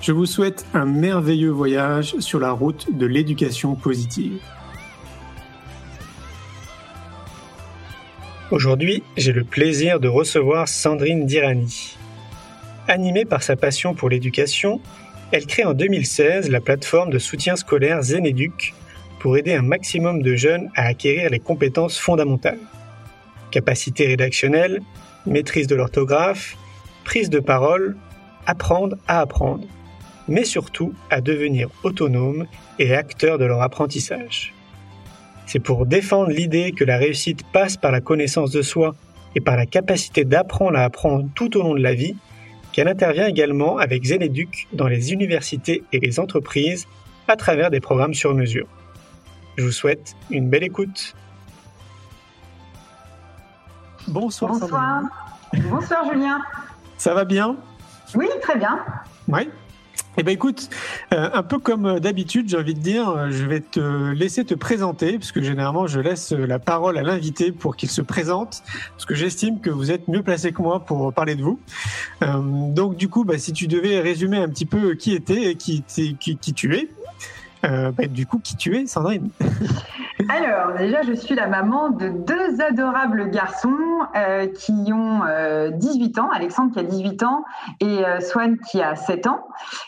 Je vous souhaite un merveilleux voyage sur la route de l'éducation positive. Aujourd'hui, j'ai le plaisir de recevoir Sandrine Dirani. Animée par sa passion pour l'éducation, elle crée en 2016 la plateforme de soutien scolaire Zeneduc pour aider un maximum de jeunes à acquérir les compétences fondamentales. Capacité rédactionnelle, maîtrise de l'orthographe, prise de parole, apprendre à apprendre, mais surtout à devenir autonomes et acteurs de leur apprentissage. C'est pour défendre l'idée que la réussite passe par la connaissance de soi et par la capacité d'apprendre à apprendre tout au long de la vie qu'elle intervient également avec Zeneduc dans les universités et les entreprises à travers des programmes sur mesure. Je vous souhaite une belle écoute. Bonsoir. Bonsoir. Bonsoir Julien. Ça va bien? Oui, très bien. Oui. Eh bien écoute, euh, un peu comme d'habitude, j'ai envie de dire, euh, je vais te laisser te présenter, puisque généralement je laisse la parole à l'invité pour qu'il se présente, parce que j'estime que vous êtes mieux placé que moi pour parler de vous. Euh, donc du coup, bah, si tu devais résumer un petit peu qui était et qui, qui, qui tu es, euh, bah, du coup, qui tu es, Sandrine? Alors, déjà, je suis la maman de deux adorables garçons euh, qui ont 18 euh, ans, Alexandre qui a 18 ans et Swan qui a 7 ans.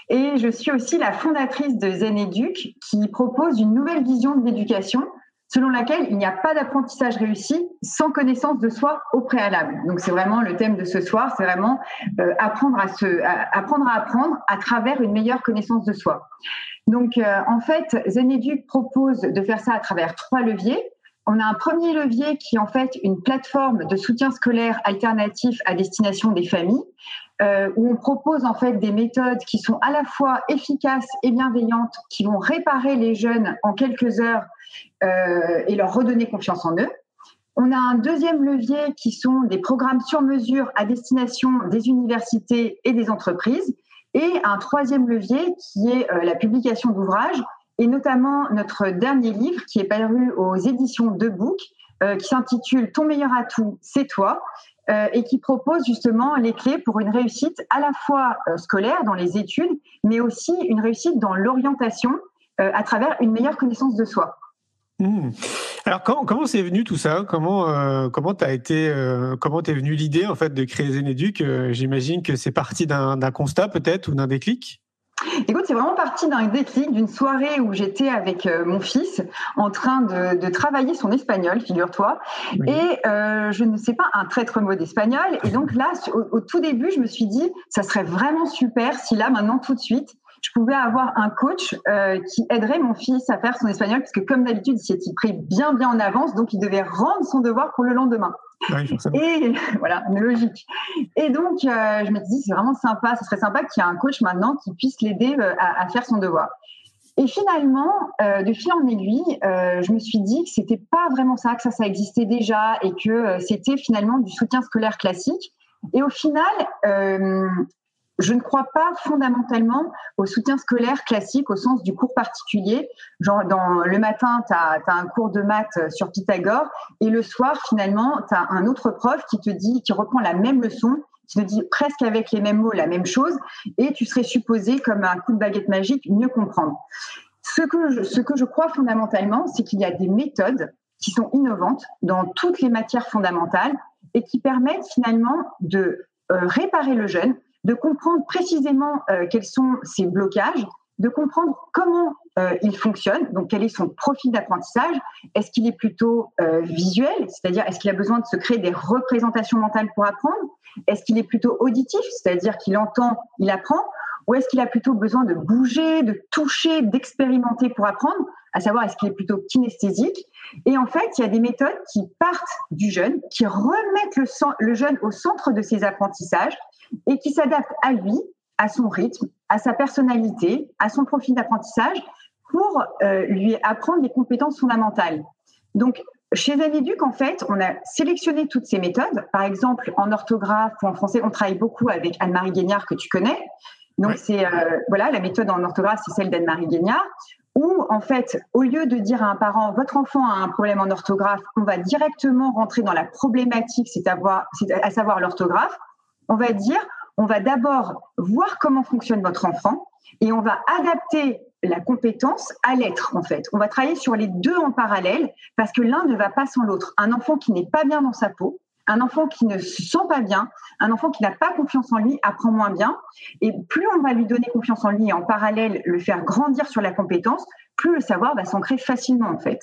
Et je suis aussi la fondatrice de Zen Educ qui propose une nouvelle vision de l'éducation selon laquelle il n'y a pas d'apprentissage réussi sans connaissance de soi au préalable. Donc c'est vraiment le thème de ce soir, c'est vraiment apprendre à se, apprendre à apprendre à travers une meilleure connaissance de soi. Donc, euh, en fait, Zeneduc propose de faire ça à travers trois leviers. On a un premier levier qui est en fait une plateforme de soutien scolaire alternatif à destination des familles, euh, où on propose en fait des méthodes qui sont à la fois efficaces et bienveillantes, qui vont réparer les jeunes en quelques heures euh, et leur redonner confiance en eux. On a un deuxième levier qui sont des programmes sur mesure à destination des universités et des entreprises et un troisième levier qui est euh, la publication d'ouvrages, et notamment notre dernier livre qui est paru aux éditions de Book, euh, qui s'intitule Ton meilleur atout, c'est toi, euh, et qui propose justement les clés pour une réussite à la fois scolaire dans les études, mais aussi une réussite dans l'orientation à travers une meilleure connaissance de soi. Mmh. Alors comment c'est venu tout ça? Comment euh, comment t'as été euh, comment t'es venu l'idée en fait de créer Zeneduc euh, J'imagine que c'est parti d'un constat peut-être ou d'un déclic? Écoute, c'est vraiment parti d'un déclic, d'une soirée où j'étais avec mon fils en train de, travailler son espagnol, figure-toi. Et je ne sais pas un traître mot d'espagnol. Et donc là, au, tout début, je me suis dit, ça serait vraiment super si là, maintenant, tout de suite, je pouvais avoir un coach euh, qui aiderait mon fils à faire son espagnol, parce que comme d'habitude, il s'est pris bien bien en avance, donc il devait rendre son devoir pour le lendemain. et voilà, une logique. Et donc, euh, je me dis, c'est vraiment sympa, ce serait sympa qu'il y ait un coach maintenant qui puisse l'aider euh, à, faire son devoir. Et finalement, de fil en aiguille, je me suis dit que c'était pas vraiment ça, que ça, ça existait déjà et que c'était finalement du soutien scolaire classique. Et au final, je ne crois pas fondamentalement au soutien scolaire classique au sens du cours particulier. Genre, dans, le matin, tu as, un cours de maths sur Pythagore et le soir, finalement, tu as un autre prof qui te dit, qui reprend la même leçon, qui te dit presque avec les mêmes mots la même chose et tu serais supposé, comme un coup de baguette magique, mieux comprendre. Ce que je, ce que je crois fondamentalement, c'est qu'il y a des méthodes qui sont innovantes dans toutes les matières fondamentales et qui permettent finalement de euh, réparer le jeune, de comprendre précisément euh, quels sont ces blocages, de comprendre comment euh, il fonctionne, donc quel est son profil d'apprentissage. Est-ce qu'il est plutôt euh, visuel, c'est-à-dire est-ce qu'il a besoin de se créer des représentations mentales pour apprendre? Est-ce qu'il est plutôt auditif, c'est-à-dire qu'il entend, il apprend? Ou est-ce qu'il a plutôt besoin de bouger, de toucher, d'expérimenter pour apprendre? À savoir, est-ce qu'il est plutôt kinesthésique? Et en fait, il y a des méthodes qui partent du jeune, qui remettent le, le jeune au centre de ses apprentissages et qui s'adaptent à lui, à son rythme, à sa personnalité, à son profil d'apprentissage pour euh, lui apprendre des compétences fondamentales. Donc, chez Zanéduc, en fait, on a sélectionné toutes ces méthodes. Par exemple, en orthographe ou en français, on travaille beaucoup avec Anne-Marie Guignard, que tu connais. Donc, c'est euh, voilà, la méthode en orthographe, c'est celle d'Anne-Marie Guignard, où en fait, au lieu de dire à un parent, votre enfant a un problème en orthographe, on va directement rentrer dans la problématique, c'est à, à savoir l'orthographe. On va dire, on va d'abord voir comment fonctionne votre enfant et on va adapter la compétence à l'être en fait. On va travailler sur les deux en parallèle parce que l'un ne va pas sans l'autre. Un enfant qui n'est pas bien dans sa peau, un enfant qui ne se sent pas bien, un enfant qui n'a pas confiance en lui apprend moins bien. Et plus on va lui donner confiance en lui et en parallèle le faire grandir sur la compétence, plus le savoir va s'ancrer facilement en fait.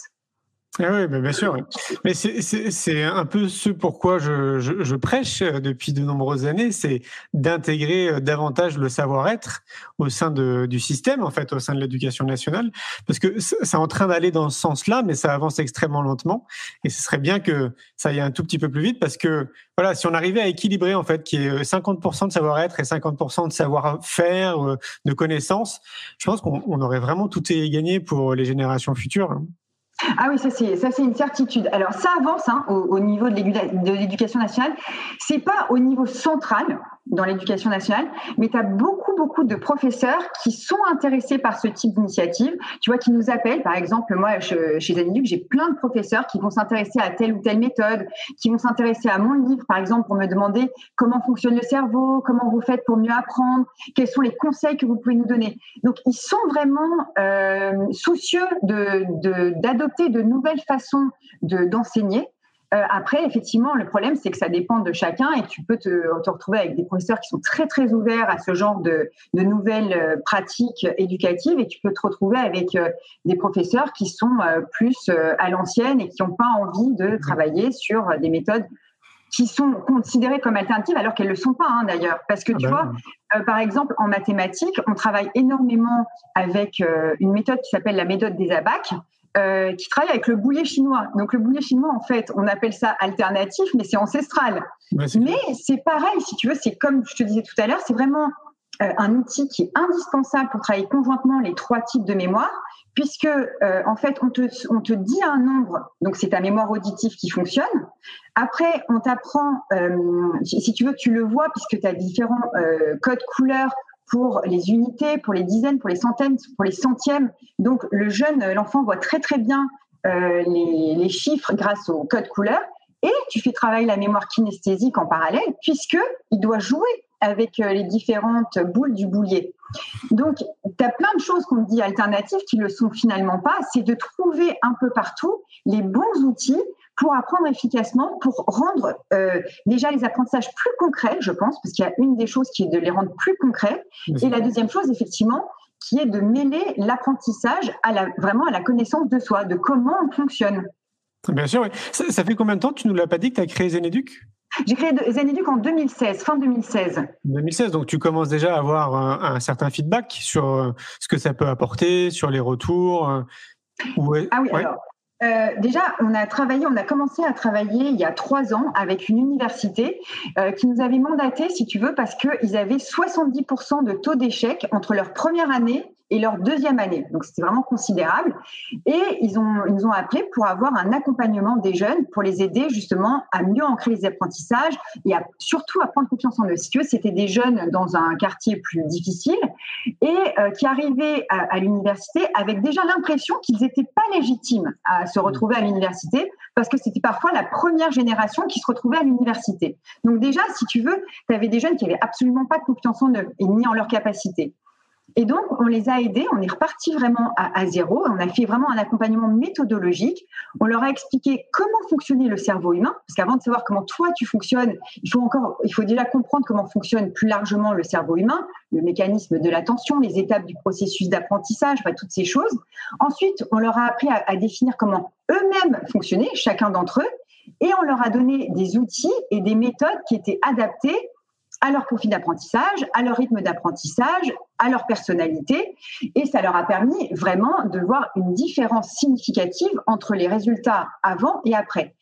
Ah oui, bien sûr. Mais c'est un peu ce pourquoi je, je, prêche euh, depuis de nombreuses années, c'est d'intégrer euh, davantage le savoir-être au sein de, du système, en fait, au sein de l'éducation nationale, parce que c'est en train d'aller dans ce sens-là, mais ça avance extrêmement lentement. Et ce serait bien que ça aille un tout petit peu plus vite, parce que voilà, si on arrivait à équilibrer en fait, qui est 50% de savoir-être et 50% de savoir-faire, euh, de connaissances, je pense qu'on aurait vraiment tout gagné pour les générations futures. Hein. Ah oui, ça c'est une certitude. Alors ça avance hein, au, niveau de l'éducation nationale. C'est pas au niveau central dans l'éducation nationale, mais tu as beaucoup, beaucoup de professeurs qui sont intéressés par ce type d'initiative, tu vois, qui nous appellent. Par exemple, moi, je, chez Zaniduc, j'ai plein de professeurs qui vont s'intéresser à telle ou telle méthode, qui vont s'intéresser à mon livre, par exemple, pour me demander comment fonctionne le cerveau, comment vous faites pour mieux apprendre, quels sont les conseils que vous pouvez nous donner. Donc, ils sont vraiment euh, soucieux d'adopter de, de nouvelles façons d'enseigner. Euh, après, effectivement, le problème, c'est que ça dépend de chacun et tu peux te, te, retrouver avec des professeurs qui sont très, très ouverts à ce genre de, de nouvelles euh, pratiques éducatives et tu peux te retrouver avec euh, des professeurs qui sont plus à l'ancienne et qui n'ont pas envie de travailler sur des méthodes qui sont considérées comme alternatives alors qu'elles ne le sont pas hein, d'ailleurs. Parce que ah tu bah vois, par exemple, en mathématiques, on travaille énormément avec une méthode qui s'appelle la méthode des abacs. Euh, qui travaille avec le boulet chinois. Donc le boulet chinois, en fait, on appelle ça alternatif, mais c'est ancestral. mais c'est pareil, si tu veux, c'est comme je te disais tout à l'heure, c'est vraiment euh, un outil qui est indispensable pour travailler conjointement les trois types de mémoire, puisque euh, en fait, on te, on te dit un nombre, donc c'est ta mémoire auditive qui fonctionne. Après, on t'apprend, si tu veux, tu le vois, puisque tu as différents codes couleurs pour les unités, pour les dizaines, pour les centaines, pour les centièmes. Donc le jeune, l'enfant voit très très bien euh, les, chiffres grâce au code couleur. Et tu fais travailler la mémoire kinesthésique en parallèle, puisque il doit jouer avec euh, les différentes boules du boulier. Donc, tu as plein de choses qu'on dit alternatives qui ne le sont finalement pas. C'est de trouver un peu partout les bons outils pour apprendre efficacement, pour rendre euh, déjà les apprentissages plus concrets, je pense, parce qu'il y a une des choses qui est de les rendre plus concrets. Et la deuxième chose, effectivement, qui est de mêler l'apprentissage à la, vraiment à la connaissance de soi, de comment on fonctionne. Bien sûr, oui. Ça, fait combien de temps, tu ne nous l'as pas dit, que tu as créé Zeneduc J'ai créé Zeneduc en 2016, fin 2016. 2016, donc tu commences déjà à avoir un, certain feedback sur euh, ce que ça peut apporter, sur les retours. Euh, ah oui, alors euh, déjà, on a travaillé, on a commencé à travailler il y a trois ans avec une université euh, qui nous avait mandaté, si tu veux, parce qu'ils avaient 70% de taux d'échec entre leur première année et leur deuxième année. Donc c'était vraiment considérable. Et ils, ont, ils nous ont appelés pour avoir un accompagnement des jeunes, pour les aider justement à mieux ancrer les apprentissages et à, surtout à prendre confiance en eux. Si c'était des jeunes dans un quartier plus difficile et euh, qui arrivaient à, à l'université avec déjà l'impression qu'ils n'étaient pas légitimes à se retrouver à l'université parce que c'était parfois la première génération qui se retrouvait à l'université. Donc déjà, si tu veux, tu avais des jeunes qui avaient absolument pas de confiance en eux et ni en leur capacité. Et donc, on les a aidés, on est reparti vraiment à, zéro, on a fait vraiment un accompagnement méthodologique, on leur a expliqué comment fonctionnait le cerveau humain, parce qu'avant de savoir comment toi tu fonctionnes, il faut encore, il faut déjà comprendre comment fonctionne plus largement le cerveau humain, le mécanisme de l'attention, les étapes du processus d'apprentissage, toutes ces choses. Ensuite, on leur a appris à, à définir comment eux-mêmes fonctionnaient, chacun d'entre eux, et on leur a donné des outils et des méthodes qui étaient adaptées à leur profil d'apprentissage, à leur rythme d'apprentissage, à leur personnalité. Et ça leur a permis vraiment de voir une différence significative entre les résultats avant et après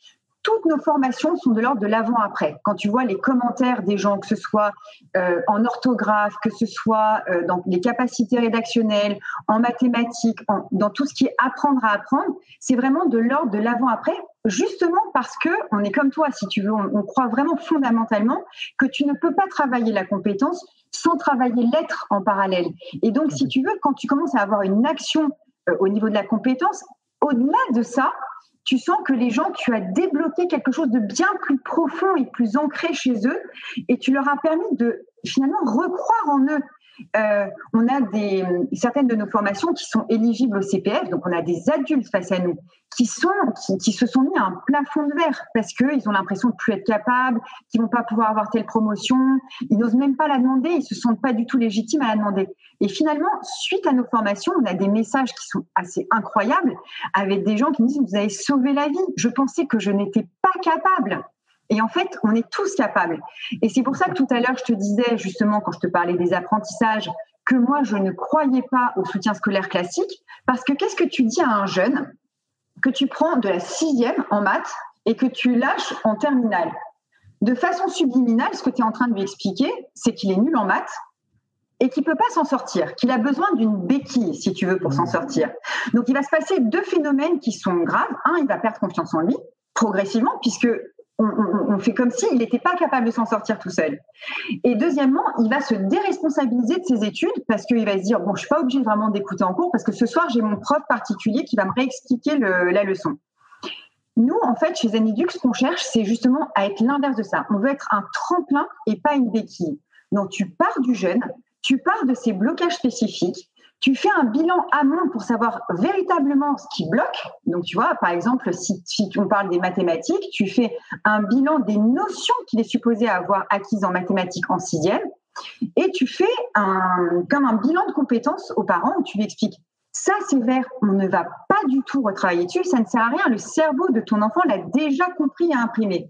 toutes nos formations sont de l'ordre de l'avant-après. Quand tu vois les commentaires des gens, que ce soit euh, en orthographe, que ce soit euh, dans les capacités rédactionnelles, en mathématiques, dans tout ce qui est apprendre à apprendre, c'est vraiment de l'ordre de l'avant-après, justement parce que on est comme toi, si tu veux, on, croit vraiment fondamentalement que tu ne peux pas travailler la compétence sans travailler l'être en parallèle. Et donc, si tu veux, quand tu commences à avoir une action euh, au niveau de la compétence, au-delà de ça, tu sens que les gens, tu as débloqué quelque chose de bien plus profond et plus ancré chez eux, et tu leur as permis de finalement recroire en eux. Euh, on a des, certaines de nos formations qui sont éligibles au CPF, donc on a des adultes face à nous qui, sont, qui, se sont mis à un plafond de verre parce qu'ils ont l'impression de plus être capables, qu'ils vont pas pouvoir avoir telle promotion, ils n'osent même pas la demander, ils se sentent pas du tout légitimes à la demander. Et finalement, suite à nos formations, on a des messages qui sont assez incroyables avec des gens qui nous disent vous avez sauvé la vie. Je pensais que je n'étais pas capable. Et en fait, on est tous capables. Et c'est pour ça que tout à l'heure, je te disais, justement, quand je te parlais des apprentissages, que moi, je ne croyais pas au soutien scolaire classique, parce que qu'est-ce que tu dis à un jeune que tu prends de la sixième en maths et que tu lâches en terminale? De façon subliminale, ce que tu es en train de lui expliquer, c'est qu'il est nul en maths et qu'il peut pas s'en sortir, qu'il a besoin d'une béquille, si tu veux, pour s'en sortir. Donc, il va se passer deux phénomènes qui sont graves. Un, il va perdre confiance en lui progressivement, puisque on, fait comme s'il n'était pas capable de s'en sortir tout seul. Et deuxièmement, il va se déresponsabiliser de ses études parce qu'il va se dire bon, je suis pas obligé vraiment d'écouter en cours parce que ce soir j'ai mon prof particulier qui va me réexpliquer la leçon. Nous, en fait, chez Zanidux, ce qu'on cherche, c'est justement à être l'inverse de ça. On veut être un tremplin et pas une béquille. Donc, tu pars du jeune, tu pars de ses blocages spécifiques, tu fais un bilan amont pour savoir véritablement ce qui bloque. Donc, tu vois, par exemple, si, on parle des mathématiques, tu fais un bilan des notions qu'il est supposé avoir acquises en mathématiques en sixième. Et tu fais un, comme un bilan de compétences aux parents où tu lui expliques ça, c'est vert, on ne va pas du tout retravailler dessus, ça ne sert à rien, le cerveau de ton enfant l'a déjà compris et imprimé.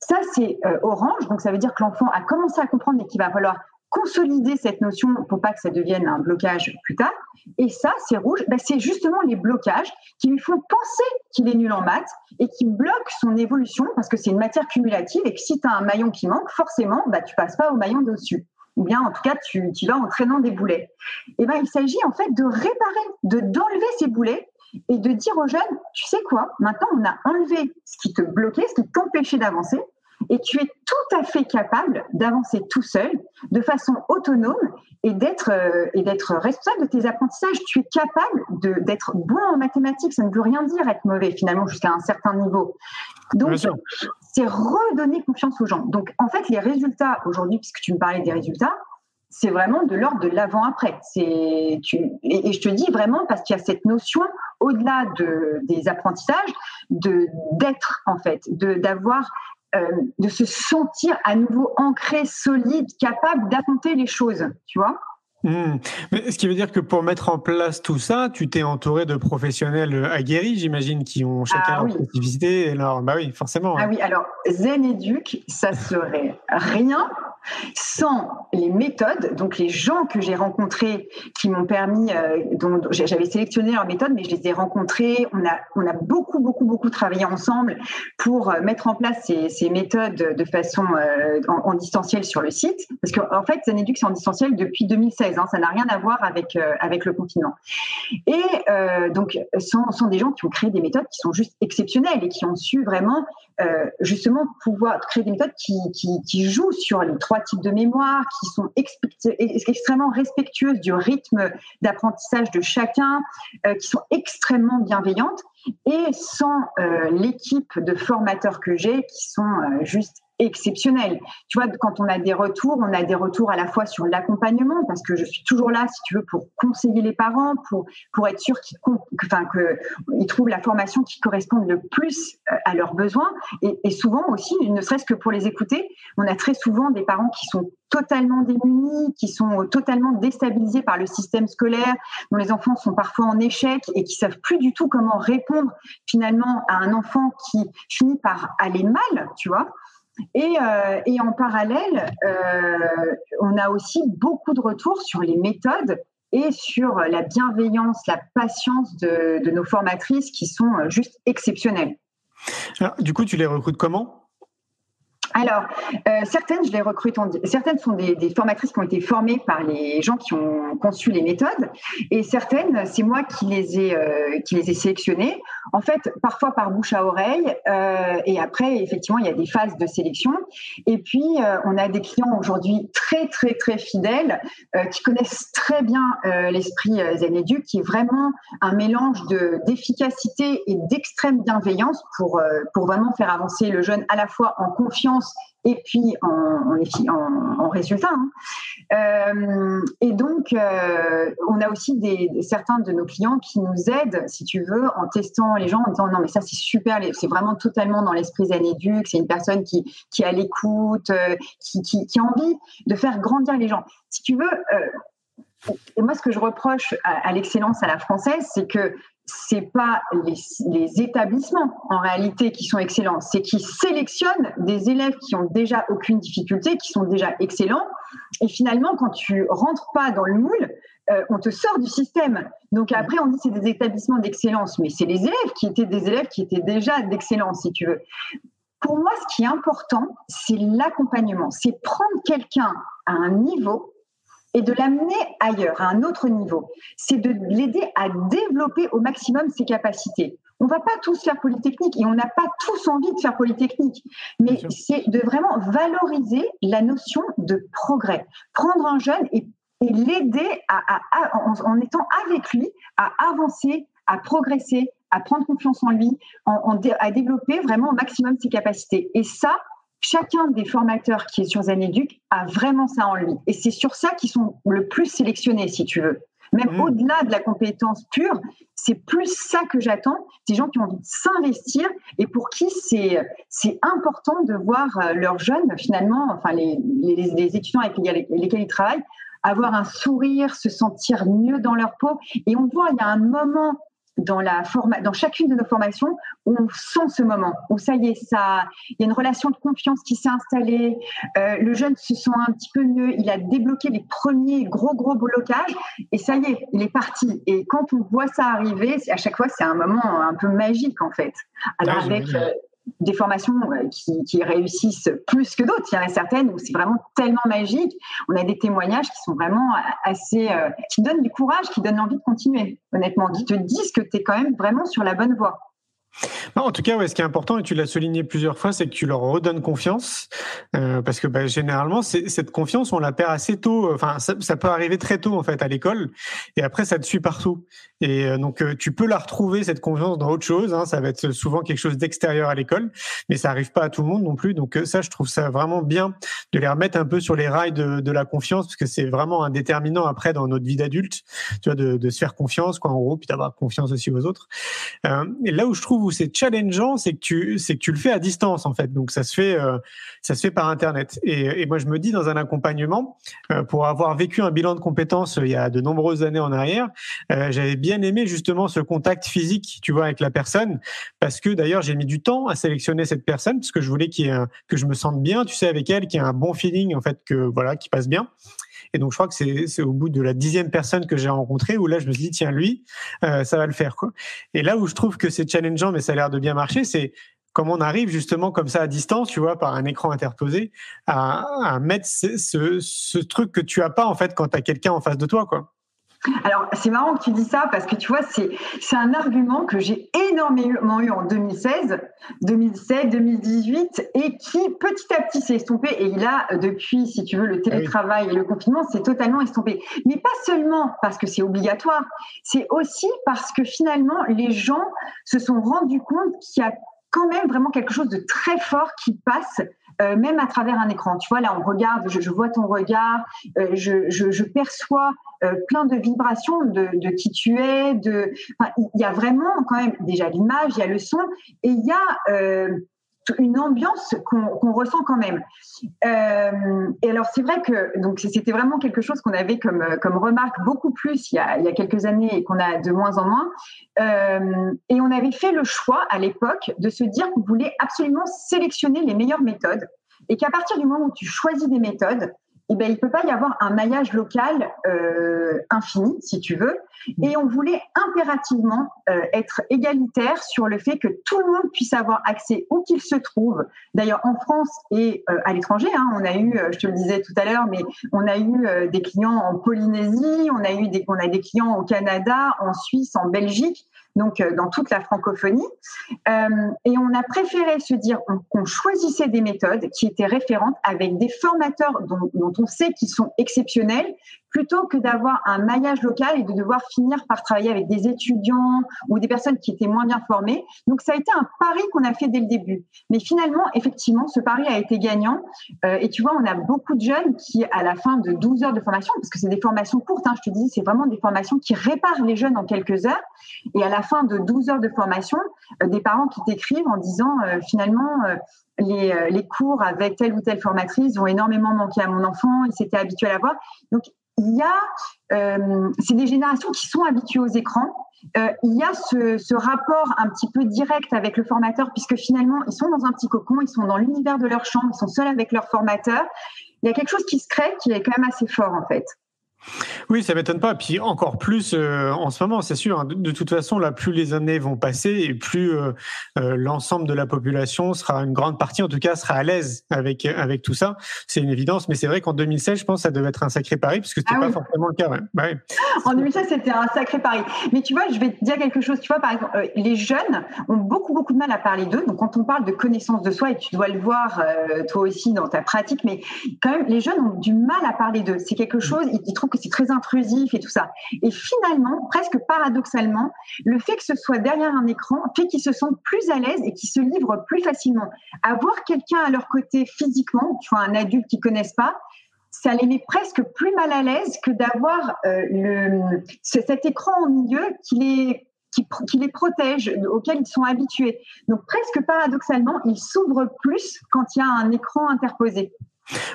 Ça, c'est euh, orange, donc ça veut dire que l'enfant a commencé à comprendre et qu'il va falloir consolider cette notion pour pas que ça devienne un blocage plus tard. Et ça, c'est rouge, ben, c'est justement les blocages qui lui font penser qu'il est nul en maths et qui bloquent son évolution parce que c'est une matière cumulative et que si tu as un maillon qui manque, forcément, ben, tu passes pas au maillon dessus. Ou bien, en tout cas, tu, tu vas en traînant des boulets. Et ben, il s'agit en fait de réparer, de d'enlever ces boulets et de dire aux jeunes, tu sais quoi, maintenant on a enlevé ce qui te bloquait, ce qui t'empêchait d'avancer, et tu es tout à fait capable d'avancer tout seul, de façon autonome et d'être euh, et d'être responsable de tes apprentissages. Tu es capable d'être bon en mathématiques. Ça ne veut rien dire être mauvais finalement jusqu'à un certain niveau. Donc c'est redonner confiance aux gens. Donc en fait les résultats aujourd'hui, puisque tu me parlais des résultats, c'est vraiment de l'ordre de l'avant-après. C'est tu et, je te dis vraiment parce qu'il y a cette notion au-delà de, des apprentissages de d'être en fait, de d'avoir euh, de se sentir à nouveau ancré, solide, capable d'affronter les choses, tu vois hmm. Mais ce qui veut dire que pour mettre en place tout ça, tu t'es entouré de professionnels aguerris, j'imagine, qui ont chacun ah, leur spécificité. Alors, bah oui, forcément. Ah oui, alors Zen Educ, ça serait rien sans les méthodes, donc les gens que j'ai rencontrés qui m'ont permis, euh, dont, j'avais sélectionné leurs méthodes, mais je les ai rencontrés. On a, on a beaucoup, beaucoup, beaucoup travaillé ensemble pour euh, mettre en place ces, méthodes de façon euh, en, distanciel sur le site. Parce qu'en en fait, Zaneduc, c'est en distanciel depuis 2016. Hein, ça n'a rien à voir avec, avec le confinement. Et donc, sont, sont des gens qui ont créé des méthodes qui sont juste exceptionnelles et qui ont su vraiment, justement, pouvoir créer des méthodes qui, jouent sur les trois types de mémoire, qui sont extrêmement respectueuses du rythme d'apprentissage de chacun, euh, qui sont extrêmement bienveillantes. Et sans euh, l'équipe de formateurs que j'ai, qui sont euh, juste exceptionnel. Tu vois, quand on a des retours, on a des retours à la fois sur l'accompagnement, parce que je suis toujours là, si tu veux, pour conseiller les parents, pour, pour être sûr qu'ils trouvent la formation qui corresponde le plus euh, à leurs besoins. Et, et souvent aussi, ne serait-ce que pour les écouter, on a très souvent des parents qui sont totalement démunis, qui sont totalement déstabilisés par le système scolaire, dont les enfants sont parfois en échec et qui savent plus du tout comment répondre finalement à un enfant qui finit par aller mal, tu vois. Et, euh, et en parallèle, euh, on a aussi beaucoup de retours sur les méthodes et sur la bienveillance, la patience de, de nos formatrices qui sont juste exceptionnelles. Alors, du coup, tu les recrutes comment? Alors, euh, certaines, je les recrute. En, certaines sont des, des, formatrices qui ont été formées par les gens qui ont conçu les méthodes, et certaines, c'est moi qui les ai euh, qui les ai sélectionnées. En fait, parfois par bouche à oreille, euh, et après, effectivement, il y a des phases de sélection. Et puis, euh, on a des clients aujourd'hui très très très fidèles euh, qui connaissent très bien euh, l'esprit Zen Edu, qui est vraiment un mélange de d'efficacité et d'extrême bienveillance pour pour vraiment faire avancer le jeune à la fois en confiance et puis en, en, résultat. Hein. Euh, et donc, euh, on a aussi certains de nos clients qui nous aident, si tu veux, en testant les gens, en disant non mais ça c'est super, c'est vraiment totalement dans l'esprit Zen c'est une personne qui, qui a l'écoute, euh, qui, qui, a envie de faire grandir les gens. Si tu veux, moi ce que je reproche à l'excellence à la française, c'est que c'est pas les, établissements en réalité qui sont excellents, c'est qu'ils sélectionnent des élèves qui ont déjà aucune difficulté, qui sont déjà excellents. Et finalement, quand tu rentres pas dans le moule, euh, on te sort du système. Donc après, on dit c'est des établissements d'excellence, mais c'est les élèves qui étaient des élèves qui étaient déjà d'excellence, si tu veux. Pour moi, ce qui est important, c'est l'accompagnement, c'est prendre quelqu'un à un niveau et de l'amener ailleurs, à un autre niveau. C'est de l'aider à développer au maximum ses capacités. On va pas tous faire Polytechnique et on n'a pas tous envie de faire Polytechnique, mais c'est de vraiment valoriser la notion de progrès. Prendre un jeune et, l'aider à, en, étant avec lui à avancer, à progresser, à prendre confiance en lui, à développer vraiment au maximum ses capacités. Et ça, chacun des formateurs qui est sur Zaneduc a vraiment ça en lui. Et c'est sur ça qu'ils sont le plus sélectionnés, si tu veux. Même mmh. au-delà de la compétence pure, c'est plus ça que j'attends, des gens qui ont envie de s'investir et pour qui c'est c'est important de voir euh, leurs jeunes finalement, enfin les, les, les étudiants avec lesquels ils travaillent, avoir un sourire, se sentir mieux dans leur peau. Et on voit, il y a un moment dans, la forma dans chacune de nos formations, on sent ce moment, où ça y est, ça, il y a une relation de confiance qui s'est installée, euh, le jeune se sent un petit peu mieux, il a débloqué les premiers gros, gros blocages, et ça y est, il est parti. Et quand on voit ça arriver, à chaque fois, c'est un moment un peu magique, en fait. Alors, avec des formations euh, qui, réussissent plus que d'autres. Il y en a certaines où c'est vraiment tellement magique. On a des témoignages qui sont vraiment assez, euh, qui donnent du courage, qui donnent envie de continuer, honnêtement, qui te disent que tu es quand même vraiment sur la bonne voie. En tout cas, ouais, ce qui est important, et tu l'as souligné plusieurs fois, c'est que tu leur redonnes confiance, euh, parce que bah, généralement, cette confiance, on la perd assez tôt. Enfin, ça, peut arriver très tôt en fait à l'école, et après, ça te suit partout. Et euh, donc, euh, tu peux la retrouver cette confiance dans autre chose. Hein, ça va être souvent quelque chose d'extérieur à l'école, mais ça arrive pas à tout le monde non plus. Donc euh, ça, je trouve ça vraiment bien de les remettre un peu sur les rails de, de la confiance, parce que c'est vraiment un déterminant après dans notre vie d'adulte, tu vois, de, de, se faire confiance, quoi, en gros, puis d'avoir confiance aussi aux autres. et là où je trouve où c'est challengeant, c'est que tu, c'est que tu le fais à distance en fait. Donc ça se fait, euh, ça se fait par internet. Et, moi je me dis dans un accompagnement, euh, pour avoir vécu un bilan de compétences euh, il y a de nombreuses années en arrière, j'avais bien aimé justement ce contact physique, tu vois, avec la personne, parce que d'ailleurs j'ai mis du temps à sélectionner cette personne parce que je voulais qu'il que je me sente bien, tu sais, avec elle, qu'il y ait un bon feeling en fait, que voilà, qui passe bien. Et donc, je crois que c'est au bout de la dixième personne que j'ai rencontrée où là, je me suis dit, tiens, lui, euh, ça va le faire. Quoi. Et là où je trouve que c'est challengeant, mais ça a l'air de bien marcher, c'est comment on arrive justement comme ça à distance, tu vois, par un écran interposé, à, à mettre ce, ce, truc que tu as pas en fait quand tu as quelqu'un en face de toi, quoi. Alors, c'est marrant que tu dis ça parce que tu vois, c'est, c'est un argument que j'ai énormément eu en 2016, 2017, 2018 et qui petit à petit s'est estompé. Et il a, depuis, si tu veux, le ah télétravail et le confinement, c'est totalement estompé. Mais pas seulement parce que c'est obligatoire, c'est aussi parce que finalement, les gens se sont rendus compte qu'il y a quand même vraiment quelque chose de très fort qui passe même à travers un écran. Tu vois, là, on regarde, je, vois ton regard, je, je, perçois plein de vibrations de, de, qui tu es. De, il y a vraiment quand même déjà l'image, il y a le son, et il y a une ambiance qu'on ressent quand même. Euh, et alors c'est vrai que c'était vraiment quelque chose qu'on avait comme comme remarque beaucoup plus il y a, il y a quelques années et qu'on a de moins en moins. Euh, et on avait fait le choix à l'époque de se dire qu'on voulait absolument sélectionner les meilleures méthodes et qu'à partir du moment où tu choisis des méthodes, eh ben, il ne peut pas y avoir un maillage local euh, infini, si tu veux. Et on voulait impérativement euh, être égalitaire sur le fait que tout le monde puisse avoir accès où qu'il se trouve. D'ailleurs, en France et euh, à l'étranger, hein, on a eu, je te le disais tout à l'heure, mais on a eu des clients en Polynésie, on a eu des, on a des clients au Canada, en Suisse, en Belgique donc euh, dans toute la francophonie. Euh, et on a préféré se dire qu'on choisissait des méthodes qui étaient référentes avec des formateurs dont, dont on sait qu'ils sont exceptionnels, plutôt que d'avoir un maillage local et de devoir finir par travailler avec des étudiants ou des personnes qui étaient moins bien formées. Donc ça a été un pari qu'on a fait dès le début. Mais finalement, effectivement, ce pari a été gagnant. Euh, et tu vois, on a beaucoup de jeunes qui, à la fin de 12 heures de formation, parce que c'est des formations courtes, hein, je te dis, c'est vraiment des formations qui réparent les jeunes en quelques heures. Et à la fin de 12 heures de formation, euh, des parents qui t'écrivent en disant, euh, finalement, euh, les, les, cours avec telle ou telle formatrice vont énormément manquer à mon enfant, il s'était habitué à la voir. Donc, il y a, euh, c'est des générations qui sont habituées aux écrans. Euh, il y a ce, ce, rapport un petit peu direct avec le formateur, puisque finalement, ils sont dans un petit cocon, ils sont dans l'univers de leur chambre, ils sont seuls avec leur formateur. Il y a quelque chose qui se crée qui est quand même assez fort, en fait. Oui, ça m'étonne pas. Puis encore plus euh, en ce moment, c'est sûr. Hein. De, toute façon, là, plus les années vont passer et plus euh, euh, l'ensemble de la population sera une grande partie, en tout cas, sera à l'aise avec avec tout ça. C'est une évidence. Mais c'est vrai qu'en 2016, je pense, que ça devait être un sacré pari, parce que c'était ah pas forcément le cas. Bah en 2016, c'était un sacré pari. Mais tu vois, je vais te dire quelque chose. Tu vois, par exemple, les jeunes ont beaucoup beaucoup de mal à parler d'eux. Donc, quand on parle de connaissance de soi, et tu dois le voir toi aussi dans ta pratique, mais quand même, les jeunes ont du mal à parler d'eux. C'est quelque chose. Ils, ils trouvent que c'est très intrusif et tout ça. Et finalement, presque paradoxalement, le fait que ce soit derrière un écran fait qu'ils se sentent plus à l'aise et qu'ils se livrent plus facilement. Avoir quelqu'un à leur côté physiquement, tu vois, un adulte qu'ils connaissent pas, ça les met presque plus mal à l'aise que d'avoir euh, cet écran au milieu qui les qui, qui, les protège, auquel ils sont habitués. Donc presque paradoxalement, ils s'ouvrent plus quand il y a un écran interposé.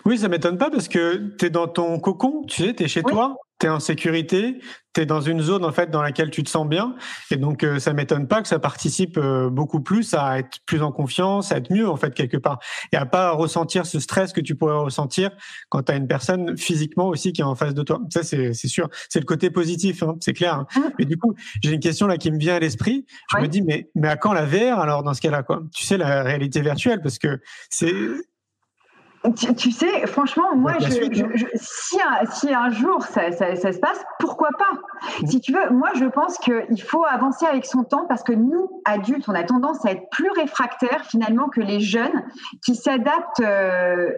Oui, ça m'étonne pas parce que tu es dans ton cocon, tu sais, tu es chez toi, tu es en sécurité, tu es dans une zone en fait dans laquelle tu te sens bien et donc euh, ça m'étonne pas que ça participe euh, beaucoup plus à être plus en confiance, à être mieux en fait quelque part et à pas ressentir ce stress que tu pourrais ressentir quand tu as une personne physiquement aussi qui est en face de toi. Ça c'est sûr, c'est le côté positif, hein, c'est clair. Hein. Ah. Mais du coup, j'ai une question là qui me vient à l'esprit. Je me dis mais mais à quand la VR alors dans ce cas-là quoi? Tu sais la réalité virtuelle parce que c'est tu, sais, franchement, moi, je, je, si, un, si, un, jour ça, ça, ça, se passe, pourquoi pas? Mmh. Si tu veux, moi, je pense qu'il faut avancer avec son temps parce que nous, adultes, on a tendance à être plus réfractaires finalement que les jeunes qui s'adaptent, euh,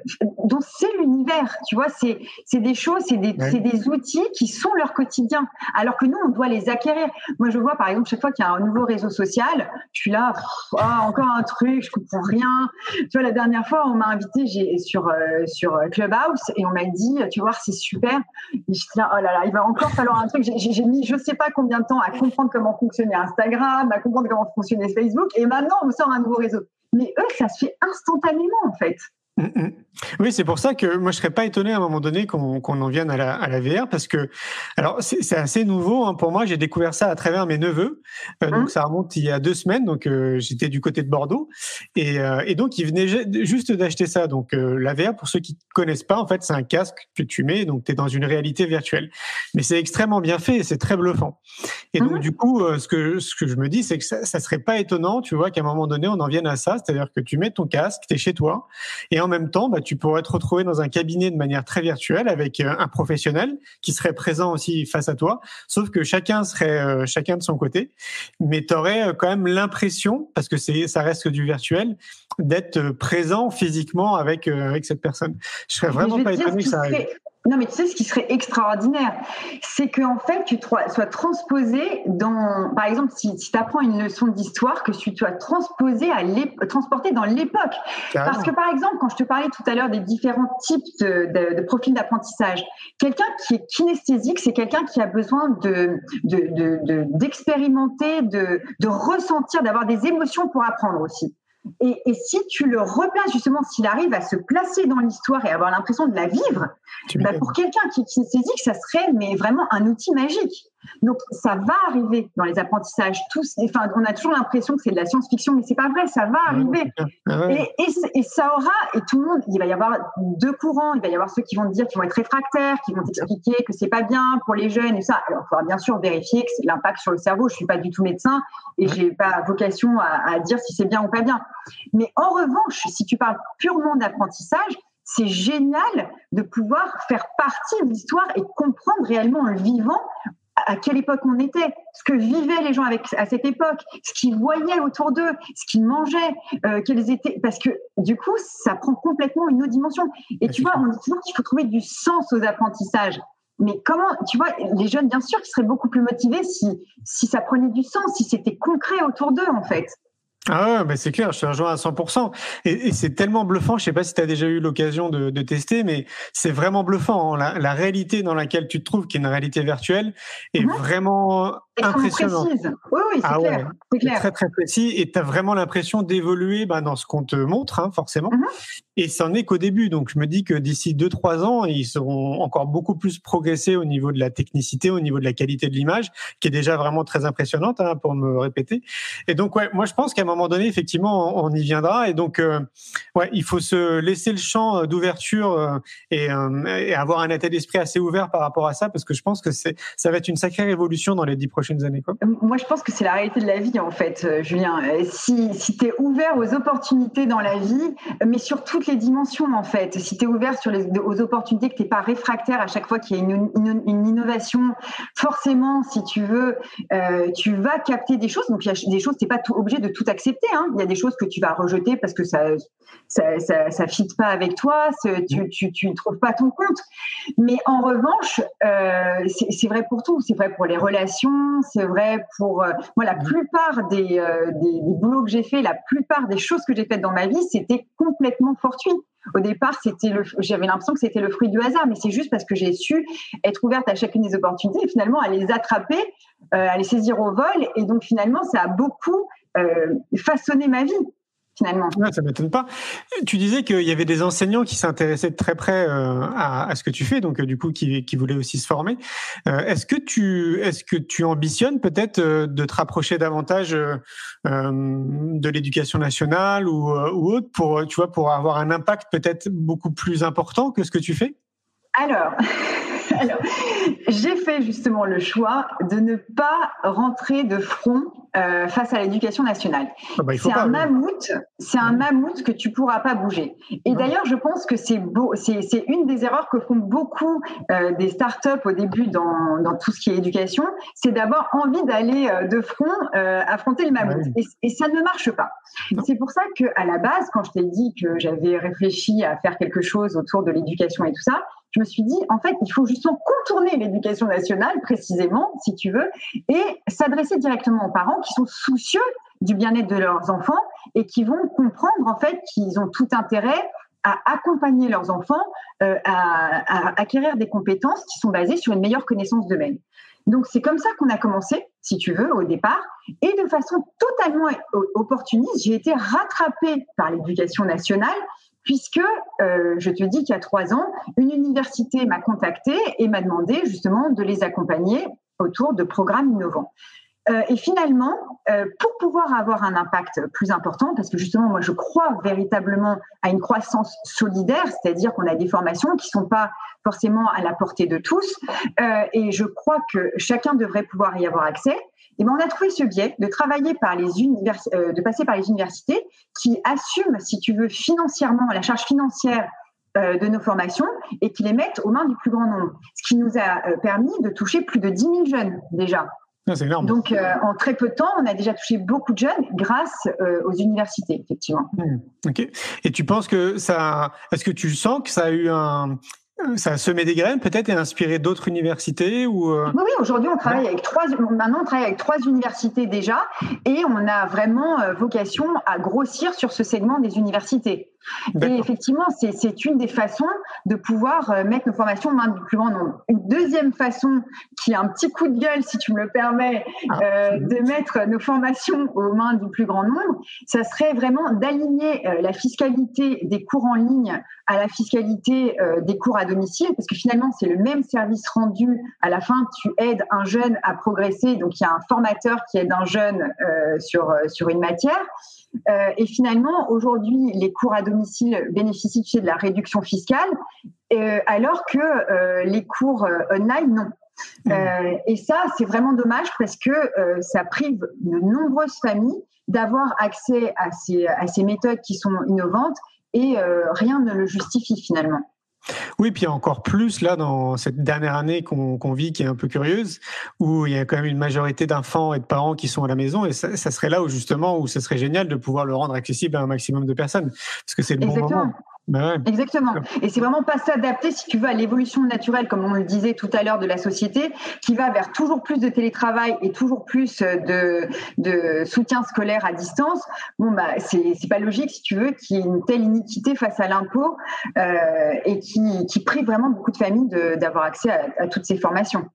dont c'est l'univers, tu vois, c'est des choses, c'est des, des, outils qui sont leur quotidien, alors que nous, on doit les acquérir. Moi, je vois, par exemple, chaque fois qu'il y a un nouveau réseau social, je suis là, oh, encore un truc, je comprends rien. Tu vois, la dernière fois, on m'a invité sur sur, euh, sur Clubhouse et on m'a dit, tu vois, c'est super. Oh là là, il va encore falloir un truc. J'ai mis je sais pas combien de temps à comprendre comment fonctionnait Instagram, à comprendre comment fonctionnait Facebook et maintenant on me sort un nouveau réseau. Mais eux, ça se fait instantanément en fait. Oui, c'est pour ça que moi je serais pas étonné à un moment donné qu'on en vienne à la, à la, VR parce que alors c'est assez nouveau hein. pour moi. J'ai découvert ça à travers mes neveux, euh, donc hein ça remonte il y a deux semaines. Donc euh, j'étais du côté de Bordeaux et, euh, et donc ils venaient juste d'acheter ça. Donc la VR pour ceux qui connaissent pas, en fait c'est un casque que tu mets, donc tu es dans une réalité virtuelle. Mais c'est extrêmement bien fait et c'est très bluffant. Et donc mmh du coup ce que ce que je me dis c'est que ça, ça serait pas étonnant, tu vois, qu'à un moment donné on en vienne à ça, c'est-à-dire que tu mets ton casque, tu es chez toi et en même temps, bah, tu pourrais te retrouver dans un cabinet de manière très virtuelle avec euh, un professionnel qui serait présent aussi face à toi, sauf que chacun serait euh, chacun de son côté, mais tu aurais euh, quand même l'impression, parce que c'est ça reste que du virtuel, d'être présent physiquement avec avec cette personne. Je serais vraiment pas étonné que ça arrive Non, mais tu sais, ce qui serait extraordinaire, c'est qu'en fait, tu sois transposé dans, par exemple, si, tu apprends une leçon d'histoire, que tu sois transposé à transporté dans l'époque. Parce que, par exemple, quand je te parlais tout à l'heure des différents types de, profils d'apprentissage, quelqu'un qui est kinesthésique, c'est quelqu'un qui a besoin de, d'expérimenter, de, de ressentir, d'avoir des émotions pour apprendre aussi. Et, si tu le replaces justement, s'il arrive à se placer dans l'histoire et avoir l'impression de la vivre, bah pour quelqu'un qui, qui saisit que ça serait mais vraiment un outil magique. Donc ça va arriver dans les apprentissages. Tous, enfin, on a toujours l'impression que c'est de la science-fiction, mais c'est pas vrai. Ça va arriver. Ah et, et, ça aura. Et tout le monde, il va y avoir deux courants. Il va y avoir ceux qui vont dire qu'ils vont être réfractaires, qui vont expliquer que c'est pas bien pour les jeunes et ça. Alors, il faudra bien sûr vérifier que c'est l'impact sur le cerveau. Je suis pas du tout médecin et j'ai pas vocation à, à dire si c'est bien ou pas bien. Mais en revanche, si tu parles purement d'apprentissage, c'est génial de pouvoir faire partie de l'histoire et comprendre réellement en le vivant à quelle époque on était, ce que vivaient les gens avec, à cette époque, ce qu'ils voyaient autour d'eux, ce qu'ils mangeaient, euh, quels étaient, parce que du coup, ça prend complètement une autre dimension. Et tu vois, on dit toujours qu'il faut trouver du sens aux apprentissages. Mais comment, tu vois, les jeunes, bien sûr, qui seraient beaucoup plus motivés si, si ça prenait du sens, si c'était concret autour d'eux, en fait. Ah ouais, c'est clair, je te rejoins à 100%. Et, c'est tellement bluffant, je sais pas si tu as déjà eu l'occasion de, tester, mais c'est vraiment bluffant. Hein. La, réalité dans laquelle tu te trouves, qui est une réalité virtuelle, est vraiment impressionnante. Oui, oui, c'est ah clair. Très, très précis. Et tu as vraiment l'impression d'évoluer bah, dans ce qu'on te montre, hein, forcément. Mhm. Et ça n'est qu'au début. Donc, je me dis que d'ici 2-3 ans, ils seront encore beaucoup plus progressés au niveau de la technicité, au niveau de la qualité de l'image, qui est déjà vraiment très impressionnante, hein, pour me répéter. Et donc, ouais, moi, je pense qu'à un moment donné, effectivement, on, y viendra. Et donc, euh, ouais, il faut se laisser le champ euh, d'ouverture euh, et, avoir un état d'esprit assez ouvert par rapport à ça, parce que je pense que ça va être une sacrée révolution dans les dix prochaines années. Moi, je pense que c'est la réalité de la vie, en fait, Julien. Si, si tu es ouvert aux opportunités dans la vie, mais surtout les dimensions en fait. Si tu es ouvert sur les, aux opportunités, que tu n'es pas réfractaire à chaque fois qu'il y a une, innovation, forcément, si tu veux, tu vas capter des choses. Donc il y a des choses, tu n'es pas tout, obligé de tout accepter. Hein. Il y a des choses que tu vas rejeter parce que ça ça, ça, ça fit pas avec toi, tu, tu, tu ne trouves pas ton compte. Mais en revanche, euh, c'est vrai pour tout. C'est vrai pour les relations, c'est vrai pour euh, moi la plupart des, euh, des, des boulots que j'ai fait, la plupart des choses que j'ai faites dans ma vie, c'était complètement fortuit. Au départ, c'était le, j'avais l'impression que c'était le fruit du hasard, mais c'est juste parce que j'ai su être ouverte à chacune des opportunités et finalement à les attraper, euh, à les saisir au vol. Et donc finalement, ça a beaucoup euh, façonné ma vie finalement. Ouais, ça m'étonne pas. Tu disais qu'il y avait des enseignants qui s'intéressaient de très près euh, à, à, ce que tu fais, donc euh, du coup qui, qui voulaient aussi se former. Euh, est-ce que tu est-ce que tu ambitionnes peut-être de te rapprocher davantage de l'éducation nationale ou, ou autre pour tu vois pour avoir un impact peut-être beaucoup plus important que ce que tu fais? Alors. Alors, j'ai fait justement le choix de ne pas rentrer de front euh, face à l'éducation nationale. Ah bah, c'est un mammouth, c'est un mammouth que tu pourras pas bouger. Et d'ailleurs, je pense que c'est beau, c'est, une des erreurs que font beaucoup euh, des startups au début dans, dans, tout ce qui est éducation, c'est d'avoir envie d'aller euh, de front affronter le mammouth. Et, ça ne marche pas. C'est pour ça que à la base, quand je t'ai dit que j'avais réfléchi à faire quelque chose autour de l'éducation et tout ça, je me suis dit, en fait, il faut justement contourner l'éducation nationale, précisément, si tu veux, et s'adresser directement aux parents qui sont soucieux du bien-être de leurs enfants et qui vont comprendre, en fait, qu'ils ont tout intérêt à accompagner leurs enfants euh, à, acquérir des compétences qui sont basées sur une meilleure connaissance d'eux-mêmes. Donc c'est comme ça qu'on a commencé, si tu veux, au départ, et de façon totalement opportuniste, j'ai été rattrapée par l'éducation nationale puisque euh, je te dis qu'il y a trois ans, une université m'a contacté et m'a demandé justement de les accompagner autour de programmes innovants. Euh, et finalement, euh, pour pouvoir avoir un impact plus important, parce que justement, moi, je crois véritablement à une croissance solidaire, c'est-à-dire qu'on a des formations qui sont pas forcément à la portée de tous, et je crois que chacun devrait pouvoir y avoir accès. Et ben, on a trouvé ce biais de travailler par les euh, de passer par les universités qui assument, si tu veux, financièrement la charge financière euh, de nos formations et qui les mettent aux mains du plus grand nombre. Ce qui nous a euh, permis de toucher plus de 10 000 jeunes déjà. Ah, c'est énorme. Donc, en très peu de temps, on a déjà touché beaucoup de jeunes grâce aux universités, effectivement. Mmh. Ok. Et tu penses que ça, est-ce que tu sens que ça a eu un, ça a semé des graines peut-être et inspiré d'autres universités ou Oui, oui aujourd'hui on travaille avec trois. Maintenant on travaille avec trois universités déjà et on a vraiment vocation à grossir sur ce segment des universités. Et effectivement, c'est une des façons de pouvoir euh, mettre nos formations aux mains du plus grand nombre. Une deuxième façon, qui est un petit coup de gueule, si tu me le permets, ah, euh, de mettre nos formations aux mains du plus grand nombre, ça serait vraiment d'aligner euh, la fiscalité des cours en ligne à la fiscalité des cours à domicile, parce que finalement, c'est le même service rendu. À la fin, tu aides un jeune à progresser, donc il y a un formateur qui aide un jeune sur, sur une matière. Euh, et finalement, aujourd'hui, les cours à domicile bénéficient de la réduction fiscale, euh, alors que euh, les cours online, non. Mmh. et ça, c'est vraiment dommage parce que ça prive de nombreuses familles d'avoir accès à ces, à ces méthodes qui sont innovantes et rien ne le justifie finalement. Oui, puis encore plus là dans cette dernière année qu'on vit, qui est un peu curieuse, où il y a quand même une majorité d'enfants et de parents qui sont à la maison, et ça, serait là où justement où ce serait génial de pouvoir le rendre accessible à un maximum de personnes, parce que c'est le bon moment. Ben Exactement. Et c'est vraiment pas s'adapter, si tu veux, à l'évolution naturelle, comme on le disait tout à l'heure, de la société, qui va vers toujours plus de télétravail et toujours plus de, de soutien scolaire à distance. Bon, bah, c'est pas logique, si tu veux, qu'il y ait une telle iniquité face à l'impôt euh, et qui, qui prive vraiment beaucoup de familles d'avoir accès à, à toutes ces formations.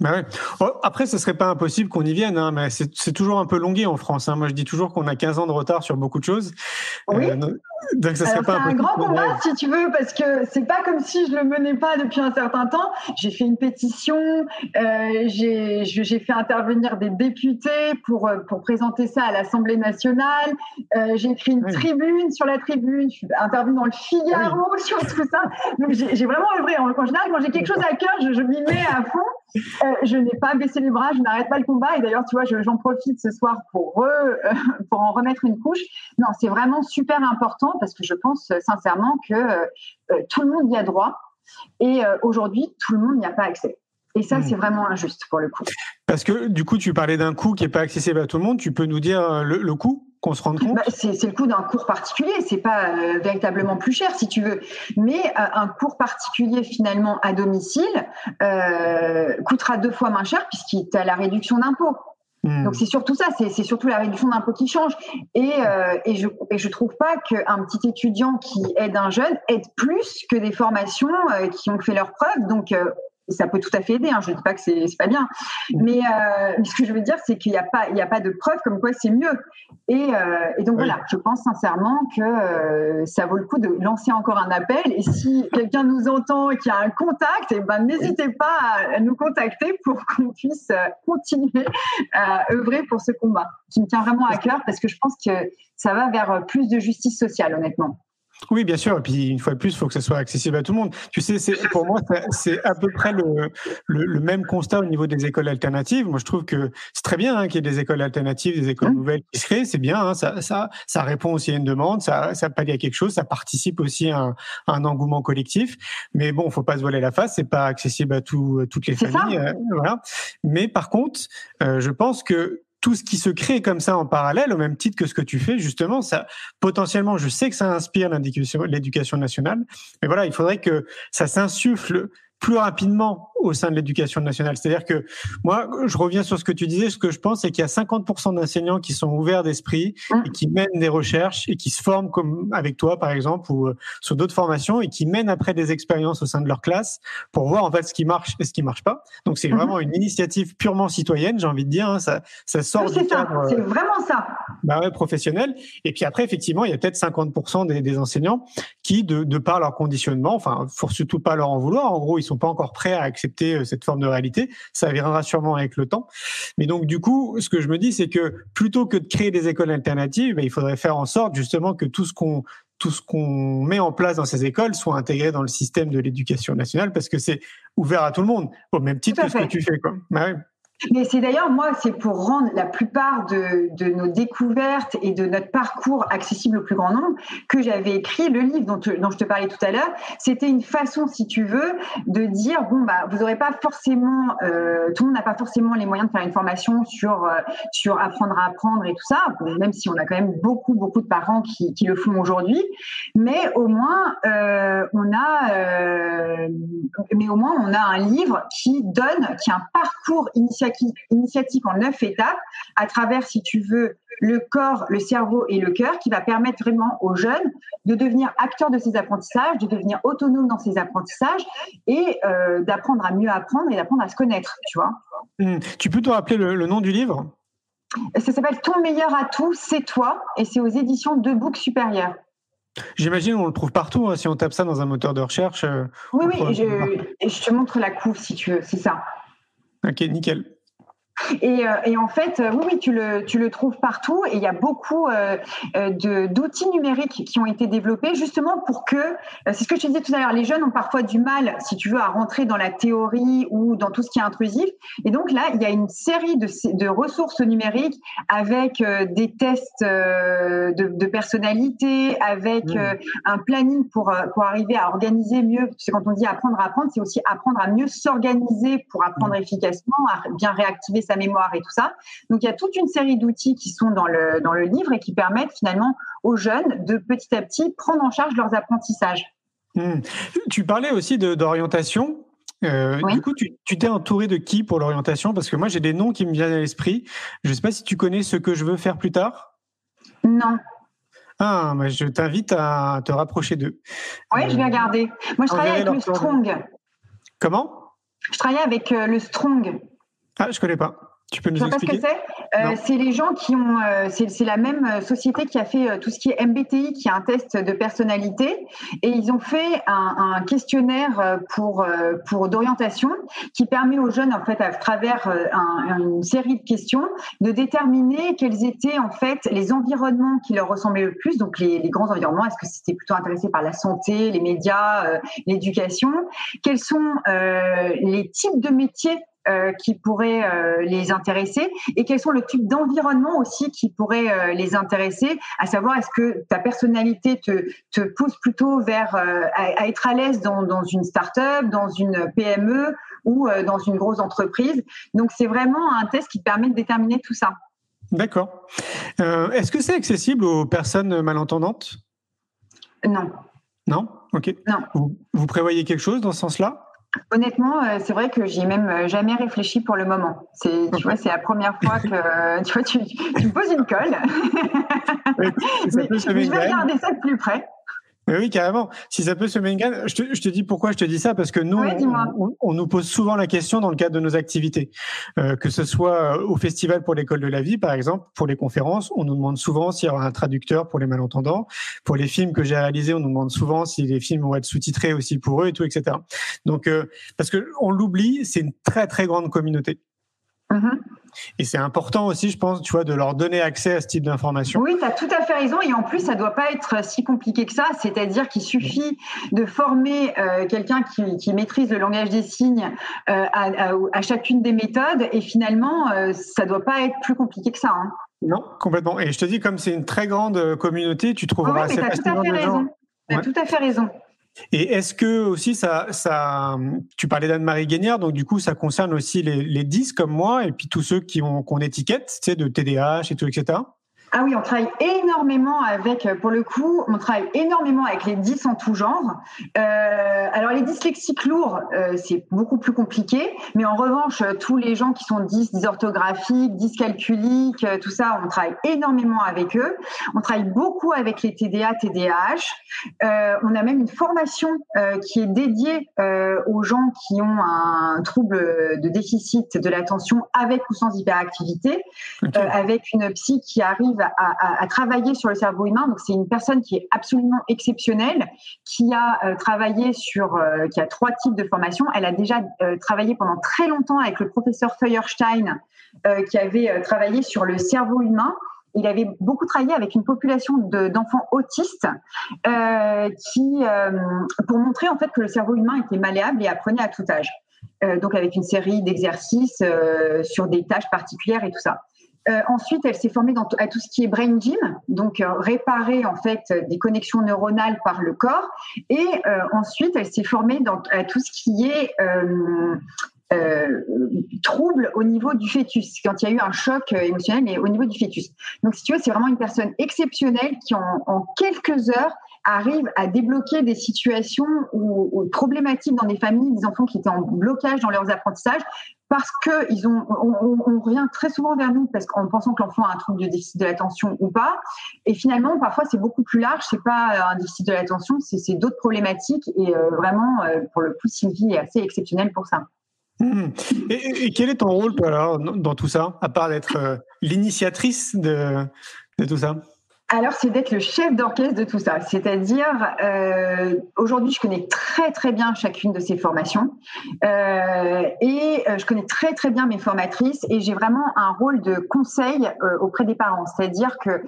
Bah ouais. Oh, après, ce serait pas impossible qu'on y vienne, hein, mais c'est toujours un peu longué en France. Hein. Moi, je dis toujours qu'on a 15 ans de retard sur beaucoup de choses. Oui. Euh, donc, ça serait pas C'est un grand combat, si tu veux, parce que c'est pas comme si je le menais pas depuis un certain temps. J'ai fait une pétition, euh, j'ai fait intervenir des députés pour, euh, pour présenter ça à l'Assemblée nationale. Euh, j'ai écrit une tribune sur la tribune, je suis intervenue dans le Figaro sur tout ça. Donc, j'ai vraiment œuvré. En, général, quand j'ai quelque chose à cœur, je, je m'y mets à fond. Euh, je n'ai pas baissé les bras, je n'arrête pas le combat. Et d'ailleurs, tu vois, j'en profite ce soir pour, euh, pour en remettre une couche. Non, c'est vraiment super important parce que je pense euh, sincèrement que tout le monde y a droit. Et aujourd'hui, tout le monde n'y a pas accès. Et ça, hmm. c'est vraiment injuste pour le coup. Parce que du coup, tu parlais d'un coût qui n'est pas accessible à tout le monde. Tu peux nous dire le, le coût? Qu'on se rende compte bah, C'est le coût d'un cours particulier, c'est pas euh, véritablement plus cher si tu veux, mais euh, un cours particulier finalement à domicile euh, coûtera deux fois moins cher puisqu'il a la réduction d'impôt. Hmm. Donc c'est surtout ça, c'est surtout la réduction d'impôt qui change. Et, et, je et je trouve pas qu'un petit étudiant qui aide un jeune aide plus que des formations qui ont fait leurs preuves. Donc ça peut tout à fait aider. Hein. Je ne dis pas que c'est pas bien, mais, euh, ce que je veux dire, c'est qu'il n'y a pas il a pas de preuve comme quoi c'est mieux. Et, euh, donc voilà, je pense sincèrement que euh, ça vaut le coup de lancer encore un appel. Et si quelqu'un nous entend et qui a un contact, et eh ben n'hésitez pas à, nous contacter pour qu'on puisse continuer à œuvrer pour ce combat qui me tient vraiment à cœur parce que je pense que ça va vers plus de justice sociale, honnêtement. Oui, bien sûr. Et puis, une fois de plus, il faut que ça soit accessible à tout le monde. Tu sais, c'est, pour moi, c'est à peu près le, le, même constat au niveau des écoles alternatives. Moi, je trouve que c'est très bien hein, qu'il y ait des écoles alternatives, des écoles mmh. nouvelles qui se créent. C'est bien. Hein, ça, ça, ça répond aussi à une demande. Ça, ça pallie à quelque chose. Ça participe aussi à un, engouement collectif. Mais bon, faut pas se voiler la face. C'est pas accessible à tout, toutes les familles. Euh, voilà. Mais par contre, euh, je pense que tout ce qui se crée comme ça en parallèle, au même titre que ce que tu fais, justement, ça potentiellement, je sais que ça inspire l'éducation nationale, mais voilà, il faudrait que ça s'insuffle plus rapidement au sein de l'éducation nationale. C'est-à-dire que moi, je reviens sur ce que tu disais, ce que je pense, c'est qu'il y a 50% d'enseignants qui sont ouverts d'esprit mmh. et qui mènent des recherches et qui se forment comme avec toi, par exemple, ou euh, sur d'autres formations et qui mènent après des expériences au sein de leur classe pour voir en fait ce qui marche et ce qui marche pas. Donc c'est mmh. vraiment une initiative purement citoyenne, j'ai envie de dire. Hein, ça, ça sort du cadre. C'est vraiment ça. Bah ouais, professionnel. Et puis après, effectivement, il y a peut-être 50% des, des, enseignants qui, de, de par leur conditionnement, enfin, faut surtout pas leur en vouloir. En gros, ils sont pas encore prêts à accepter euh, cette forme de réalité. Ça viendra sûrement avec le temps. Mais donc, du coup, ce que je me dis, c'est que plutôt que de créer des écoles alternatives, ben, il faudrait faire en sorte justement que tout ce qu'on tout ce qu'on met en place dans ces écoles soit intégré dans le système de l'éducation nationale parce que c'est ouvert à tout le monde, au même titre que ce que tu fais. Quoi. Bah Mais c'est d'ailleurs, moi, c'est pour rendre la plupart de, nos découvertes et de notre parcours accessible au plus grand nombre que j'avais écrit le livre dont, je te parlais tout à l'heure. C'était une façon, si tu veux, de dire, bon, bah, vous n'aurez pas forcément, euh, tout le monde n'a pas forcément les moyens de faire une formation sur, euh, sur apprendre à apprendre et tout ça, même si on a quand même beaucoup, beaucoup de parents qui, qui le font aujourd'hui. Mais au moins, euh, on a, mais au moins, on a un livre qui donne, qui a un parcours initiatique initiative en neuf étapes à travers, si tu veux, le corps, le cerveau et le cœur qui va permettre vraiment aux jeunes de devenir acteurs de ces apprentissages, de devenir autonomes dans ces apprentissages et euh, d'apprendre à mieux apprendre et d'apprendre à se connaître, tu vois. Hmm. Tu peux te rappeler le, nom du livre? Ça s'appelle Ton meilleur atout, c'est toi et c'est aux éditions de Books Supérieurs. J'imagine on le trouve partout. Hein, si on tape ça dans un moteur de recherche. Euh, oui, oui, je, et je te montre la couve si tu veux, c'est ça. Ok, nickel. Et, euh, et, en fait, euh, oui, oui, tu le, tu le trouves partout. Et il y a beaucoup euh, d'outils numériques qui ont été développés justement pour que, c'est ce que je te disais tout à l'heure, les jeunes ont parfois du mal, si tu veux, à rentrer dans la théorie ou dans tout ce qui est intrusif. Et donc là, il y a une série de, de ressources numériques avec des tests de, de personnalité, avec mmh. un planning pour, pour arriver à organiser mieux. Parce que quand on dit apprendre à apprendre, c'est aussi apprendre à mieux s'organiser pour apprendre mmh. efficacement, à bien réactiver sa mémoire et tout ça. Donc il y a toute une série d'outils qui sont dans le, dans le livre et qui permettent finalement aux jeunes de petit à petit prendre en charge leurs apprentissages. Hmm. Tu parlais aussi d'orientation. Euh, Du coup, tu t'es entouré de qui pour l'orientation? Parce que moi, j'ai des noms qui me viennent à l'esprit. Je ne sais pas si tu connais ce que je veux faire plus tard. Non. Ah, mais je t'invite à te rapprocher d'eux. Oui, je vais regarder. Moi, je travaille avec le Strong. Comment? Je travaille avec euh, le Strong. Ah, je connais pas. Tu peux nous expliquer ce que c'est? Euh, C'est les gens qui ont, euh, c'est la même euh, société qui a fait tout ce qui est MBTI, qui est un test de personnalité, et ils ont fait un, questionnaire pour pour d'orientation qui permet aux jeunes en fait à travers une série de questions de déterminer quels étaient en fait les environnements qui leur ressemblaient le plus, donc les, les grands environnements. Est-ce que c'était plutôt intéressé par la santé, les médias, l'éducation? Quels sont les types de métiers euh, qui pourraient euh, les intéresser et quels sont le type d'environnement aussi qui pourrait euh, les intéresser, à savoir est-ce que ta personnalité te, te pousse plutôt vers à, être à l'aise dans, dans une start-up, dans une PME ou dans une grosse entreprise. Donc c'est vraiment un test qui permet de déterminer tout ça. D'accord. est-ce que c'est accessible aux personnes malentendantes? Non. Non? Ok. Non. vous prévoyez quelque chose dans ce sens-là? Honnêtement, euh, c'est vrai que j'y ai même euh, jamais réfléchi pour le moment. C'est, tu vois, c'est la première fois que tu vois, tu, tu me poses une colle. je vais regarder ça de plus près oui, carrément. Si ça peut se mettre je te, je te dis pourquoi je te dis ça, parce que nous, on, nous pose souvent la question dans le cadre de nos activités, euh, que ce soit au festival pour l'école de la vie, par exemple, pour les conférences, on nous demande souvent s'il y aura un traducteur pour les malentendants. Pour les films que j'ai réalisés, on nous demande souvent si les films vont être sous-titrés aussi pour eux et tout, etc. Donc, euh, parce que on l'oublie, c'est une très très grande communauté. Mm-hmm. Et c'est important aussi, je pense, tu vois, de leur donner accès à ce type d'informations. Oui, tu as tout à fait raison. Et en plus, ça ne doit pas être si compliqué que ça. C'est-à-dire qu'il suffit de former euh, quelqu'un qui, maîtrise le langage des signes euh, à, chacune des méthodes. Et finalement, euh, ça ne doit pas être plus compliqué que ça. Hein. Non, complètement. Et je te dis, comme c'est une très grande communauté, tu trouveras oui, mais assez tout à fait raison. Tu as tout à fait raison. Et est-ce que aussi ça, ça tu parlais d'Anne-Marie Guignard, donc du coup ça concerne aussi les, les 10 comme moi et puis tous ceux qui ont qu'on étiquette, tu sais, de TDAH et tout, etc. Ah oui, on travaille énormément avec, euh, pour le coup, on travaille énormément avec les 10 en tout genre. Euh, alors les dyslexiques lourds, euh, c'est beaucoup plus compliqué, mais en revanche, tous les gens qui sont 10 dysorthographiques, dyscalculiques, tout ça, on travaille énormément avec eux. On travaille beaucoup avec les TDA, TDAH. Euh, on a même une formation qui est dédiée aux gens qui ont un trouble de déficit de l'attention avec ou sans hyperactivité, avec une psy qui arrive à, travailler sur le cerveau humain. Donc c'est une personne qui est absolument exceptionnelle, qui a euh, travaillé sur, euh, qui a trois types de formation. Elle a déjà euh, travaillé pendant très longtemps avec le professeur Feuerstein, qui avait travaillé sur le cerveau humain. Il avait beaucoup travaillé avec une population d'enfants autistes qui, pour montrer en fait que le cerveau humain était malléable et apprenait à tout âge. donc avec une série d'exercices sur des tâches particulières et tout ça. Ensuite, elle s'est formée à tout ce qui est brain gym, donc réparer en fait des connexions neuronales par le corps. Et ensuite, elle s'est formée à tout ce qui est euh, trouble au niveau du fœtus, quand il y a eu un choc euh, émotionnel, mais au niveau du fœtus. Donc, si tu veux, c'est vraiment une personne exceptionnelle qui, en, quelques heures, arrive à débloquer des situations ou, problématiques dans des familles, des enfants qui étaient en blocage dans leurs apprentissages, parce qu'ils ont, on, on, revient très souvent vers nous parce qu'en pensant que l'enfant a un trouble de déficit de l'attention ou pas. Et finalement, parfois, c'est beaucoup plus large. C'est pas un déficit de l'attention, c'est d'autres problématiques. Et euh, vraiment, pour le coup, Sylvie est assez exceptionnelle pour ça. Hmm. Et, quel est ton rôle, alors, dans tout ça, à part d'être euh, l'initiatrice de tout ça? Alors, c'est d'être le chef d'orchestre de tout ça. C'est-à-dire, euh, aujourd'hui, je connais très très bien chacune de ces formations euh, et je connais très très bien mes formatrices et j'ai vraiment un rôle de conseil auprès des parents. C'est-à-dire que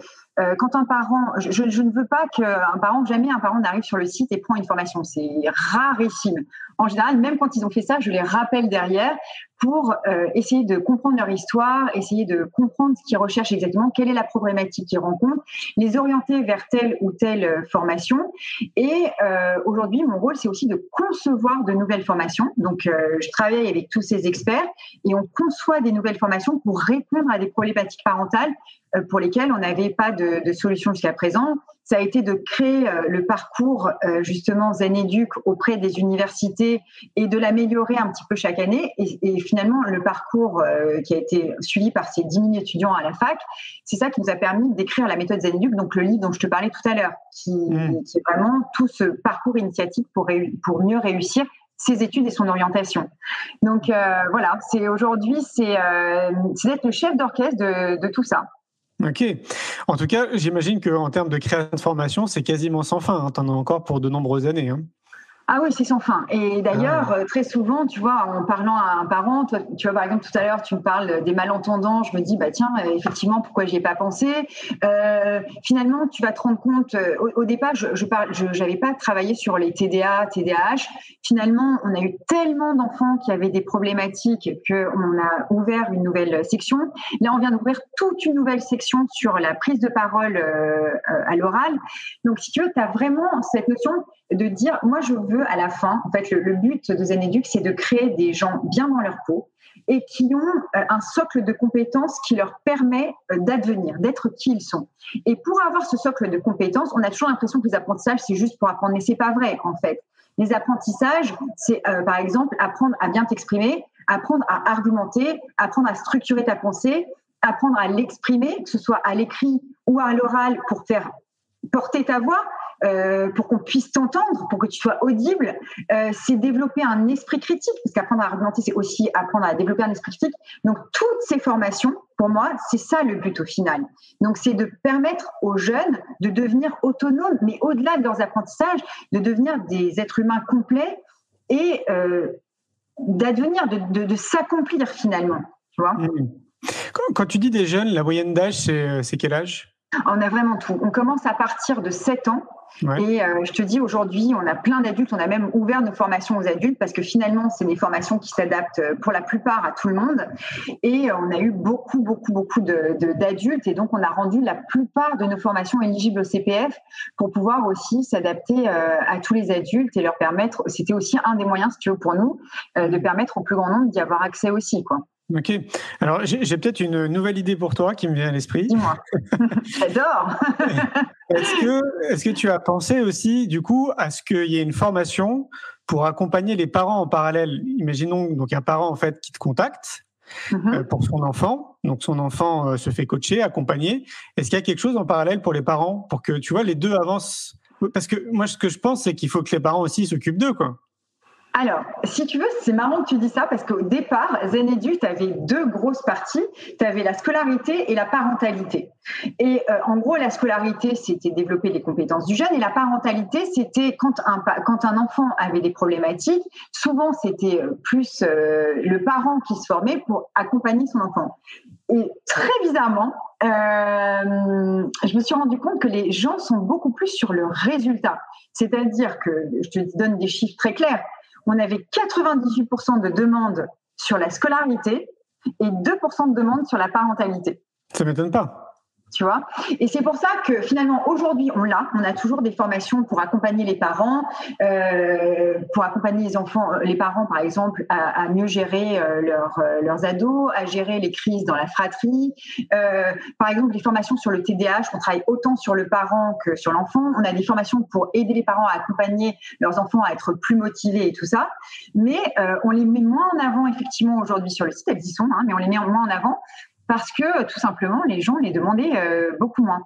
quand un parent, je, je ne veux pas qu'un parent, jamais un parent n'arrive sur le site et prend une formation. C'est rarissime en général, même quand ils ont fait ça, je les rappelle derrière pour euh, essayer de comprendre leur histoire, essayer de comprendre ce qu'ils recherchent exactement, quelle est la problématique qu'ils rencontrent, les orienter vers telle ou telle euh, formation. Et euh, aujourd'hui, mon rôle, c'est aussi de concevoir de nouvelles formations. Donc, je travaille avec tous ces experts et on conçoit des nouvelles formations pour répondre à des problématiques parentales pour lesquelles on n'avait pas de, de solution jusqu'à présent ça a été de créer euh, le parcours euh, justement Zen auprès des universités et de l'améliorer un petit peu chaque année. Et, finalement, le parcours euh, qui a été suivi par ces 10 000 étudiants à la fac, c'est ça qui nous a permis d'écrire la méthode Zen donc le livre dont je te parlais tout à l'heure, qui, mmh. est vraiment tout ce parcours initiatique pour, pour mieux réussir ses études et son orientation. Donc voilà, c'est aujourd'hui, c'est d'être le chef d'orchestre de, de tout ça. Ok. En tout cas, j'imagine qu'en termes de création de formation, c'est quasiment sans fin. Hein. En as encore pour de nombreuses années. Hein. Ah oui, c'est sans fin. Et d'ailleurs, ah. euh, très souvent, tu vois, en parlant à un parent, toi, tu vois, par exemple, tout à l'heure, tu me parles des malentendants, je me dis, bah tiens, euh, effectivement, pourquoi j'y ai pas pensé? Euh, Finalement, tu vas te rendre compte, au, départ, je, je parle, pas travaillé sur les TDA, TDAH. Finalement, on a eu tellement d'enfants qui avaient des problématiques qu'on a ouvert une nouvelle section. Là, on vient d'ouvrir toute une nouvelle section sur la prise de parole euh, à l'oral. Donc, si tu veux, tu as vraiment cette notion de dire, moi, je veux à la fin, en fait, le, but de Zeneduc, c'est de créer des gens bien dans leur peau et qui ont euh, un socle de compétences qui leur permet euh, d'advenir, d'être qui ils sont. Et pour avoir ce socle de compétences, on a toujours l'impression que les apprentissages, c'est juste pour apprendre, mais c'est pas vrai, en fait. Les apprentissages, c'est euh, par exemple apprendre à bien t'exprimer, apprendre à argumenter, apprendre à structurer ta pensée, apprendre à l'exprimer, que ce soit à l'écrit ou à l'oral pour faire porter ta voix, euh, pour qu'on puisse t'entendre, pour que tu sois audible, euh, c'est développer un esprit critique, parce qu'apprendre à argumenter, c'est aussi apprendre à développer un esprit critique. Donc, toutes ces formations, pour moi, c'est ça le but au final. Donc, c'est de permettre aux jeunes de devenir autonomes, mais au-delà de leurs apprentissages, de devenir des êtres humains complets et euh, d'advenir, de, de, s'accomplir finalement. Tu vois mmh. quand, quand, tu dis des jeunes, la moyenne d'âge, c'est quel âge? On a vraiment tout. On commence à partir de 7 ans. Et euh, je te dis, aujourd'hui, on a plein d'adultes. On a même ouvert nos formations aux adultes parce que finalement, c'est des formations qui s'adaptent euh, pour la plupart à tout le monde. Et euh, on a eu beaucoup, beaucoup, beaucoup d'adultes. et donc, on a rendu la plupart de nos formations éligibles au CPF pour pouvoir aussi s'adapter à tous les adultes et leur permettre, c'était aussi un des moyens, si tu veux, pour nous, de permettre au plus grand nombre d'y avoir accès aussi. Quoi. Ok. Alors, j'ai peut-être une nouvelle idée pour toi qui me vient à l'esprit. Dis-moi. J'adore. est-ce que, est que tu as pensé aussi, du coup, à ce qu'il y ait une formation pour accompagner les parents en parallèle? Imaginons donc un parent en fait qui te contacte mm-hmm. euh, pour son enfant. Donc, son enfant euh, se fait coacher, accompagner. Est-ce qu'il y a quelque chose en parallèle pour les parents pour que, tu vois, les deux avancent? Parce que moi, ce que je pense, c'est qu'il faut que les parents aussi s'occupent d'eux, quoi. Alors, si tu veux, c'est marrant que tu dis ça parce qu'au départ, Zen tu avais deux grosses parties. Tu avais la scolarité et la parentalité. Et euh, en gros, la scolarité, c'était développer les compétences du jeune et la parentalité, c'était quand un, quand un enfant avait des problématiques, souvent c'était euh, plus euh, le parent qui se formait pour accompagner son enfant. Et très bizarrement, je me suis rendu compte que les gens sont beaucoup plus sur le résultat. C'est-à-dire que, je te donne des chiffres très clairs, on avait 98% de demandes sur la scolarité et 2% de demandes sur la parentalité. Ça m'étonne pas Et c'est pour ça que finalement aujourd'hui on l'a, on a toujours des formations pour accompagner les parents, euh, pour accompagner les enfants, euh, les parents par exemple à, mieux gérer euh, leurs ados, à gérer les crises dans la fratrie. par exemple, les formations sur le TDAH, on travaille autant sur le parent que sur l'enfant. On a des formations pour aider les parents à accompagner leurs enfants à être plus motivés et tout ça. Mais on les met moins en avant effectivement aujourd'hui sur le site, elles y sont, hein, mais on les met moins en avant parce que tout simplement, les gens les demandaient euh, beaucoup moins.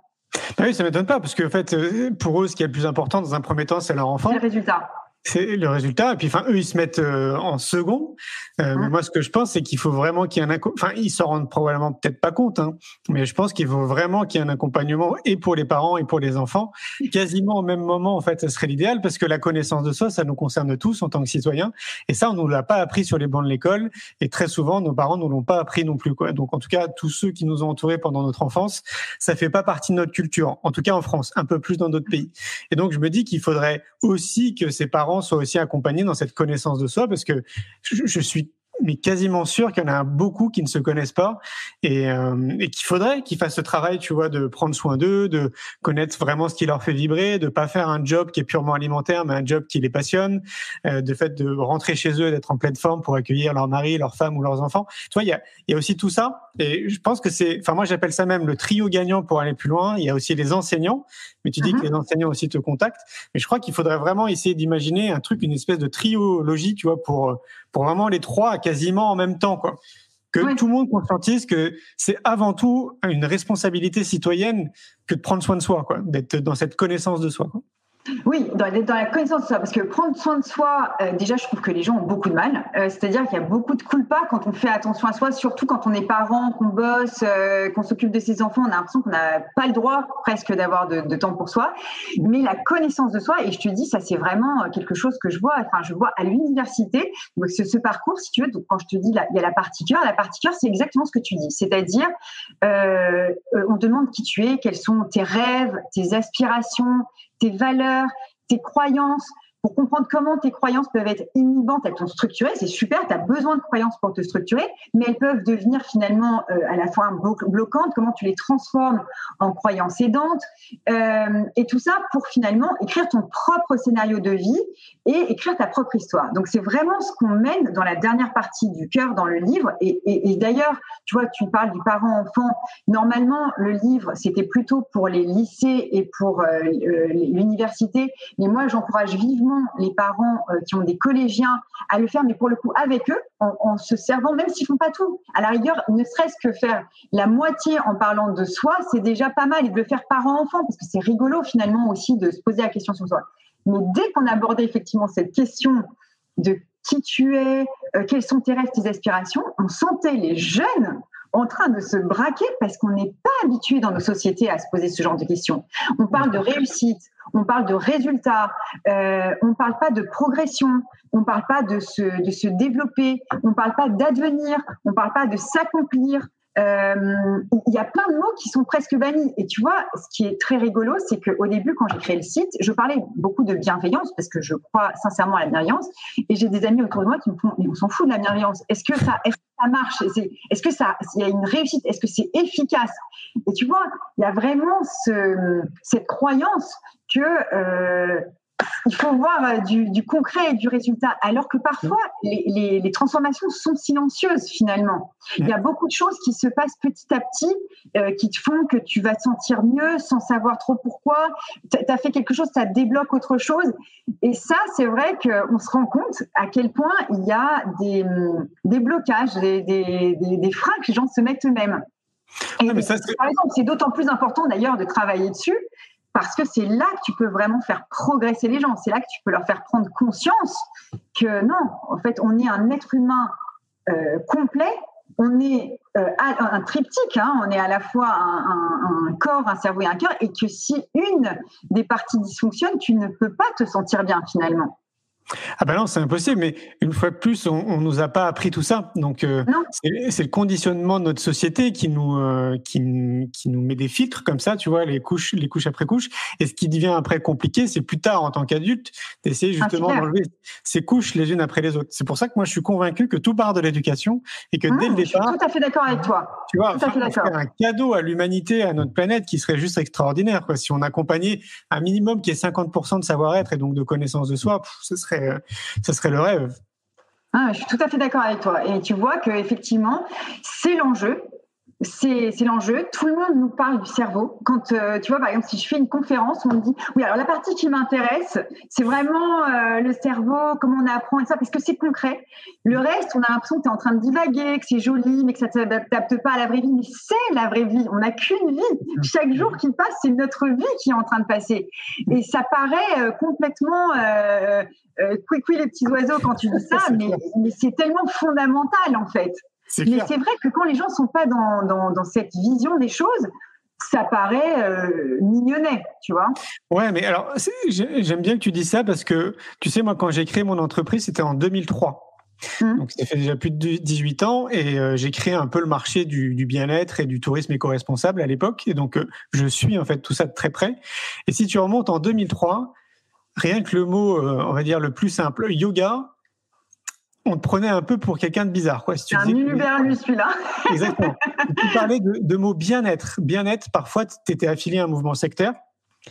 Bah oui, ça m'étonne pas, parce que en fait, euh, pour eux, ce qui est le plus important dans un premier temps, c'est leur enfant. C'est le résultat c'est le résultat. Et puis, enfin, eux, ils se mettent euh, en second. Euh, mais moi, ce que je pense, c'est qu'il faut vraiment qu'il y ait un, enfin, ils s'en rendent probablement peut-être pas compte, hein, mais je pense qu'il faut vraiment qu'il y ait un accompagnement et pour les parents et pour les enfants, quasiment au même moment. En fait, ça serait l'idéal parce que la connaissance de soi, ça nous concerne tous en tant que citoyens. Et ça, on nous l'a pas appris sur les bancs de l'école. Et très souvent, nos parents nous l'ont pas appris non plus, quoi. Donc, en tout cas, tous ceux qui nous ont entourés pendant notre enfance, ça fait pas partie de notre culture. En tout cas, en France, un peu plus dans d'autres pays. Et donc, je me dis qu'il faudrait aussi que ces parents soient aussi accompagnés dans cette connaissance de soi parce que je suis mais quasiment sûr qu'il y en a beaucoup qui ne se connaissent pas et, euh, et qu'il faudrait qu'ils fassent ce travail, tu vois, de prendre soin d'eux, de connaître vraiment ce qui leur fait vibrer, de pas faire un job qui est purement alimentaire, mais un job qui les passionne, euh, de fait de rentrer chez eux, d'être en pleine forme pour accueillir leur mari, leur femme ou leurs enfants. Tu vois, il y a, y a aussi tout ça et je pense que c'est, enfin moi j'appelle ça même le trio gagnant pour aller plus loin. Il y a aussi les enseignants, mais tu dis que mhm. les enseignants aussi te contactent, mais je crois qu'il faudrait vraiment essayer d'imaginer un truc, une espèce de triologie, tu vois, pour pour vraiment les trois quasiment en même temps, quoi. Que tout le monde conscientise que c'est avant tout une responsabilité citoyenne que de prendre soin de soi, quoi, d'être dans cette connaissance de soi. Quoi. Oui, dans, dans, la connaissance de soi, parce que prendre soin de soi, euh, déjà, je trouve que les gens ont beaucoup de mal. Euh, c'est-à-dire qu'il y a beaucoup de culpa quand on fait attention à soi, surtout quand on est parent, qu'on bosse, euh, qu'on s'occupe de ses enfants. On a l'impression qu'on n'a pas le droit presque d'avoir de, temps pour soi. Mais la connaissance de soi, et je te dis, ça c'est vraiment quelque chose que je vois. Enfin, je vois à l'université. Ce, parcours, si tu veux, donc quand je te dis, il y a la partie cœur. La partie cœur, c'est exactement ce que tu dis. C'est-à-dire, on demande qui tu es, quels sont tes rêves, tes aspirations, tes valeurs, tes croyances, pour comprendre comment tes croyances peuvent être inhibantes, elles sont structurées, c'est super, tu as besoin de croyances pour te structurer, mais elles peuvent devenir finalement euh, à la fois bloquantes, comment tu les transformes en croyances aidantes, euh, et tout ça pour finalement écrire ton propre scénario de vie et écrire ta propre histoire. Donc c'est vraiment ce qu'on mène dans la dernière partie du cœur dans le livre, et, d'ailleurs, tu vois, tu parles du parent-enfant, normalement le livre c'était plutôt pour les lycées et pour euh, l'université, mais moi j'encourage vivement les parents euh, qui ont des collégiens à le faire, mais pour le coup avec eux, en, se servant, même s'ils font pas tout. À la rigueur, ne serait-ce que faire la moitié en parlant de soi, c'est déjà pas mal, et de le faire parent-enfant, parce que c'est rigolo finalement aussi de se poser la question sur soi. Mais dès qu'on abordait effectivement cette question de qui tu es, euh, quels sont tes rêves, tes aspirations, on sentait les jeunes en train de se braquer parce qu'on n'est pas habitué dans nos sociétés à se poser ce genre de questions. On parle de réussite, on parle de résultats, euh, on ne parle pas de progression, on ne parle pas de se, de se développer, on ne parle pas d'advenir, on ne parle pas de s'accomplir. Euh, il y a plein de mots qui sont presque bannis. Et tu vois, ce qui est très rigolo, c'est qu'au début, quand j'ai créé le site, je parlais beaucoup de bienveillance parce que je crois sincèrement à la bienveillance. Et j'ai des amis autour de moi qui me font, mais on s'en fout de la bienveillance. Est-ce que ça, est-ce que ça marche? Est-ce que ça, il y a une réussite Est-ce que c'est efficace? Et tu vois, il y a vraiment ce, cette croyance que euh, il faut voir euh, du, concret et du résultat, alors que parfois les, transformations sont silencieuses finalement. Il y a beaucoup de choses qui se passent petit à petit, euh, qui te font que tu vas te sentir mieux sans savoir trop pourquoi. Tu as fait quelque chose, ça débloque autre chose. Et ça, c'est vrai qu'on se rend compte à quel point il y a des, des blocages, des, des, des, freins que les gens se mettent eux-mêmes. par exemple, c'est d'autant plus important d'ailleurs de travailler dessus parce que c'est là que tu peux vraiment faire progresser les gens. C'est là que tu peux leur faire prendre conscience que non, en fait, on est un être humain euh, complet. On est euh, un triptyque, hein. on est à la fois un, corps, un cerveau et un cœur, et que si une des parties dysfonctionne, tu ne peux pas te sentir bien finalement. Ah ben non, c'est impossible, mais une fois de plus, on, on nous a pas appris tout ça. Donc euh, c'est le conditionnement de notre société qui nous euh, qui, qui, nous met des filtres comme ça, tu vois, les couches les couches après couches. Et ce qui devient après compliqué, c'est plus tard en tant qu'adulte d'essayer ah, justement d'enlever ces couches les unes après les autres. C'est pour ça que moi je suis convaincu que tout part de l'éducation et que dès le départ. Je suis tout à fait d'accord avec toi. Tu vois, un cadeau à l'humanité, à notre planète, qui serait juste extraordinaire. Quoi. Si on accompagnait un minimum qui est 50% de savoir-être et donc de connaissance de soi, ce serait ce serait le rêve. Ah, je suis tout à fait d'accord avec toi. Et tu vois que effectivement, c'est l'enjeu c'est l'enjeu. Tout le monde nous parle du cerveau. Quand euh, tu vois, par exemple, si je fais une conférence, on me dit oui, alors la partie qui m'intéresse, c'est vraiment euh, le cerveau, comment on apprend et ça, parce que c'est concret. Le reste, on a l'impression que tu es en train de divaguer, que c'est joli, mais que ça ne s'adapte pas à la vraie vie. Mais c'est la vraie vie. On n'a qu'une vie. Chaque jour qui passe, c'est notre vie qui est en train de passer. Et ça paraît euh, complètement euh, oui, les petits oiseaux quand tu dis ça, mais, mais c'est tellement fondamental en fait. Mais c'est vrai que quand les gens sont pas dans, dans, cette vision des choses, ça paraît euh, mignonnet, tu vois. Ouais, mais alors j'aime bien que tu dis ça parce que tu sais moi quand j'ai créé mon entreprise c'était en 2003. Mmh. Donc ça fait déjà plus de 18 ans et euh, j'ai créé un peu le marché du, du bien-être et du tourisme éco-responsable à l'époque et donc euh, je suis en fait tout ça de très près. Et si tu remontes en 2003, rien que le mot on va dire le plus simple yoga, on te prenait un peu pour quelqu'un de bizarre. Quoi, si tu un univers, lui, celui-là. Exactement. tu parlais de, mots bien-être. Bien-être, parfois, tu étais affilié à un mouvement sectaire.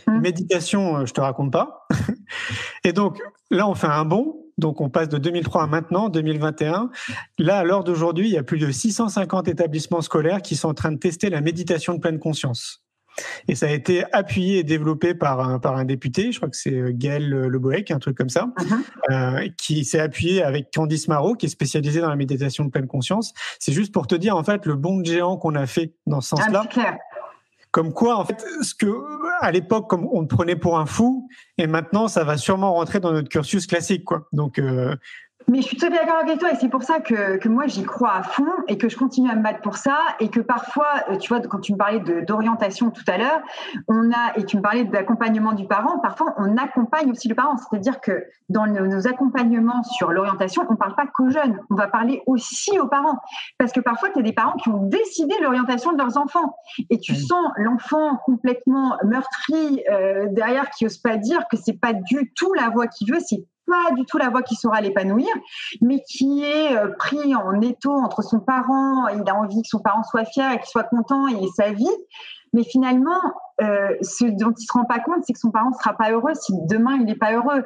Hum. Méditation, euh, je te raconte pas. Et donc, là, on fait un bond. Donc, on passe de 2003 à maintenant, 2021. Là, à l'heure d'aujourd'hui, il y a plus de 650 établissements scolaires qui sont en train de tester la méditation de pleine conscience. Et ça a été appuyé et développé par un, par un député, je crois que c'est euh, Gaël Leboec, un truc comme ça, uh-huh. euh, qui s'est appuyé avec Candice Marot, qui est spécialisée dans la méditation de pleine conscience. C'est juste pour te dire, en fait, le bond géant qu'on a fait dans ce sens-là. Ah, comme quoi, en fait, ce que à l'époque, comme on te prenait pour un fou, et maintenant, ça va sûrement rentrer dans notre cursus classique, quoi. Donc, euh, mais je suis tout à fait d'accord avec toi et c'est pour ça que, que moi j'y crois à fond et que je continue à me battre pour ça et que parfois, euh, tu vois, quand tu me parlais d'orientation tout à l'heure, on a et tu me parlais d'accompagnement du parent, parfois on accompagne aussi le parent, c'est-à-dire que dans nos, accompagnements sur l'orientation, on ne parle pas qu'aux jeunes, on va parler aussi aux parents. Parce que parfois tu as des parents qui ont décidé l'orientation de leurs enfants et tu sens l'enfant complètement meurtri euh, derrière qui ose pas dire que c'est pas du tout la voie qu'il veut, c'est pas du tout la voix qui saura l'épanouir, mais qui est euh, pris en étau entre son parent, il a envie que son parent soit fier et qu'il soit content et sa vie. Mais finalement, euh, ce dont il se rend pas compte, c'est que son parent ne sera pas heureux si demain il n'est pas heureux.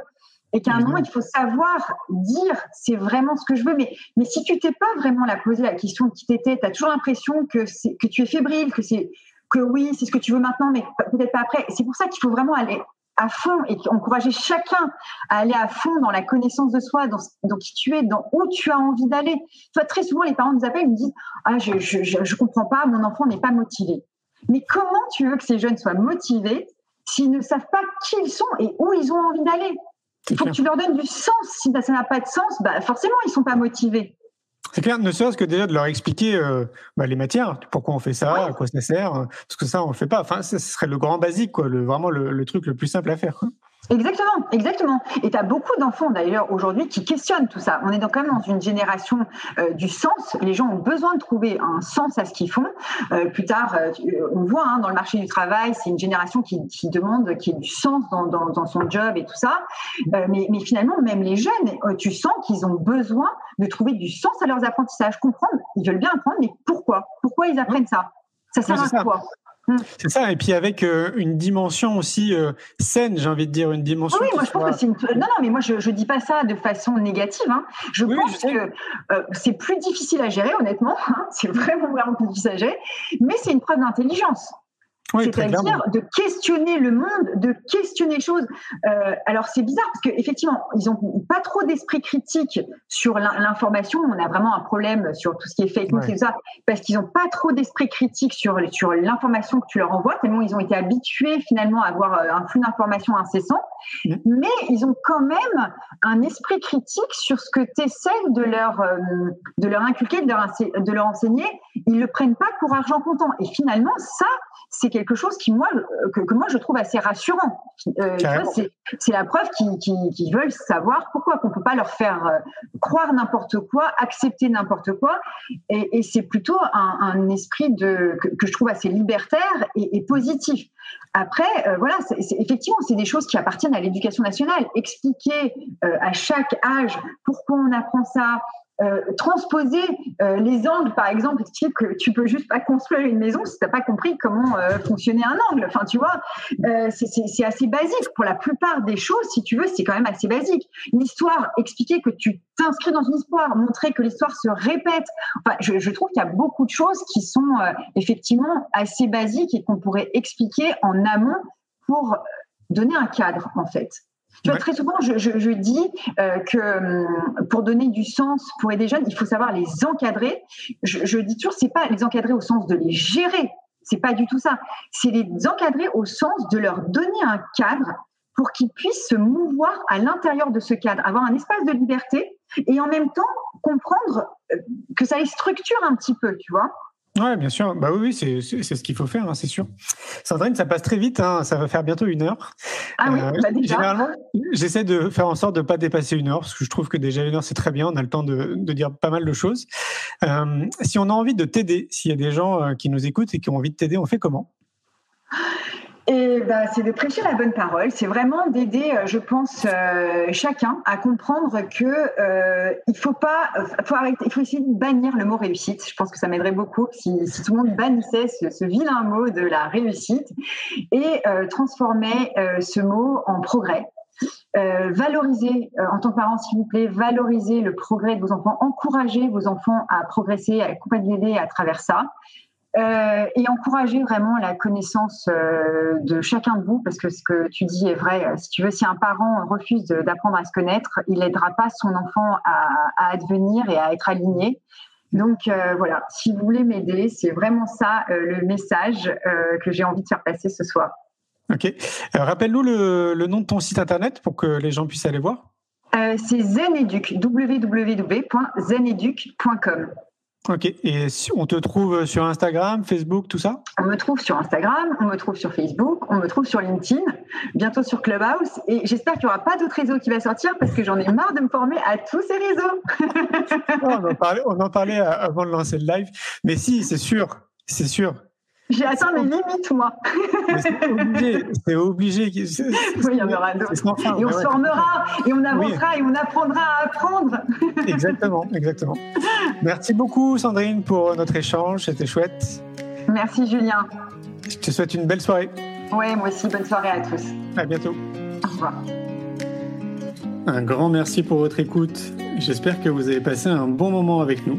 Et qu'à un moment, il faut savoir dire c'est vraiment ce que je veux. Mais, mais si tu t'es pas vraiment la posé la question de qui t'étais, tu as toujours l'impression que, que tu es fébrile, que c'est que oui, c'est ce que tu veux maintenant, mais peut-être pas après. C'est pour ça qu'il faut vraiment aller à fond et encourager chacun à aller à fond dans la connaissance de soi, dans, qui tu es, dans où tu as envie d'aller. Toi, très souvent, les parents nous appellent et nous disent Ah, je, je, comprends pas, mon enfant n'est pas motivé. Mais comment tu veux que ces jeunes soient motivés s'ils ne savent pas qui ils sont et où ils ont envie d'aller? Il faut que tu leur donnes du sens. Si ça n'a pas de sens, bah forcément, ils sont pas motivés. C'est clair, ne serait-ce que déjà de leur expliquer euh, bah, les matières, pourquoi on fait ça, à quoi ça sert, hein, parce que ça on le fait pas. Enfin, ce serait le grand basique, quoi, le, vraiment le, le truc le plus simple à faire. Exactement, exactement. Et tu as beaucoup d'enfants d'ailleurs aujourd'hui qui questionnent tout ça. On est donc quand même dans une génération euh, du sens. Les gens ont besoin de trouver un sens à ce qu'ils font. Euh, plus tard, euh, on voit hein, dans le marché du travail, c'est une génération qui, qui demande qu'il y ait du sens dans, dans, dans, son job et tout ça. mais, mais, finalement, même les jeunes, tu sens qu'ils ont besoin de trouver du sens à leurs apprentissages. Comprendre, ils veulent bien apprendre, mais pourquoi? Pourquoi ils apprennent ça? Ça sert à quoi? C'est ça, et puis avec euh, une dimension aussi euh, saine, j'ai envie de dire, une dimension. oui, moi je pense que c'est une. Non, non, mais moi je ne dis pas ça de façon négative. Hein. Je pense que euh, c'est plus difficile à gérer, honnêtement. Hein. C'est vraiment, vraiment plus difficile à gérer, mais c'est une preuve d'intelligence. C'est-à-dire de questionner le monde, de questionner les choses. Euh, alors c'est bizarre parce qu'effectivement, ils n'ont pas trop d'esprit critique sur l'information. On a vraiment un problème sur tout ce qui est fake news et tout ça, parce qu'ils n'ont pas trop d'esprit critique sur, sur l'information que tu leur envoies, tellement ils ont été habitués finalement à avoir euh, un flux d'informations incessant. Mmh. Mais ils ont quand même un esprit critique sur ce que tu essaies de leur, euh, de leur inculquer, de leur, de leur enseigner. Ils le prennent pas pour argent comptant. Et finalement, ça, c'est quelque chose qui moi que, que, moi je trouve assez rassurant. Euh, c'est la preuve qu'ils veulent savoir pourquoi qu'on peut pas leur faire euh, croire n'importe quoi, accepter n'importe quoi, et, et c'est plutôt un, un, esprit de que, que, je trouve assez libertaire et, et positif. Après, euh, voilà, c'est effectivement, c'est des choses qui appartiennent à l'éducation nationale. Expliquer euh, à chaque âge pourquoi on apprend ça, euh, transposer euh, les angles, par exemple, expliquer que tu peux juste pas construire une maison si tu n'as pas compris comment euh, fonctionnait un angle. Enfin, tu vois, c'est assez basique. Pour la plupart des choses, si tu veux, c'est quand même assez basique. L'histoire, expliquer que tu t'inscris dans une histoire, montrer que l'histoire se répète. Enfin, je trouve qu'il y a beaucoup de choses qui sont effectivement assez basiques et qu'on pourrait expliquer en amont pour donner un cadre, en fait. Tu vois, très souvent, je, je, je dis euh, que hum, pour donner du sens pour aider les jeunes, il faut savoir les encadrer. Je, je dis toujours, c'est pas les encadrer au sens de les gérer, c'est pas du tout ça. C'est les encadrer au sens de leur donner un cadre pour qu'ils puissent se mouvoir à l'intérieur de ce cadre, avoir un espace de liberté et en même temps comprendre euh, que ça les structure un petit peu, tu vois. Ouais, bien sûr. Bah oui, c'est ce qu'il faut faire, hein, c'est sûr. Sandrine, ça passe très vite. Hein, ça va faire bientôt une heure. Ah oui, euh, bah déjà. Généralement, j'essaie de faire en sorte de ne pas dépasser une heure parce que je trouve que déjà une heure c'est très bien. On a le temps de, de dire pas mal de choses. Euh, si on a envie de t'aider, s'il y a des gens euh, qui nous écoutent et qui ont envie de t'aider, on fait comment? Bah, c'est de prêcher la bonne parole. C'est vraiment d'aider, euh, je pense, euh, chacun à comprendre que euh, faut pas, il faut essayer de bannir le mot réussite. Je pense que ça m'aiderait beaucoup si, tout le monde bannissait ce, vilain mot de la réussite et euh, transformait ce mot en progrès. Valorisez, en tant que parent, s'il vous plaît, valorisez le progrès de vos enfants, encouragez vos enfants à progresser, à accompagner à travers ça. Euh, et encourager vraiment la connaissance euh, de chacun de vous, parce que ce que tu dis est vrai. Si tu veux, si un parent refuse d'apprendre à se connaître, il n'aidera pas son enfant à, à, advenir et à être aligné. Donc euh, voilà, si vous voulez m'aider, c'est vraiment ça le message que j'ai envie de faire passer ce soir. Ok. Rappelle-nous le, le, nom de ton site internet pour que les gens puissent aller voir. c'est Zeneduc, www.zeneduc.com. Ok, et on te trouve sur Instagram, Facebook, tout ça? On me trouve sur Instagram, on me trouve sur Facebook, on me trouve sur LinkedIn, bientôt sur Clubhouse, et j'espère qu'il n'y aura pas d'autres réseaux qui va sortir parce que j'en ai marre de me former à tous ces réseaux. on, en parlait, on en parlait avant de lancer le live, mais si, c'est sûr, c'est sûr. J'ai atteint mes limites, moi. C'est obligé. C'est obligé. Oui, il y en aura d'autres. Et on se formera, et on avancera, oui. et on apprendra à apprendre. Exactement, exactement. Merci beaucoup, Sandrine, pour notre échange. C'était chouette. Merci, Julien. Je te souhaite une belle soirée. Oui, moi aussi. Bonne soirée à tous. À bientôt. Au revoir. Un grand merci pour votre écoute. J'espère que vous avez passé un bon moment avec nous.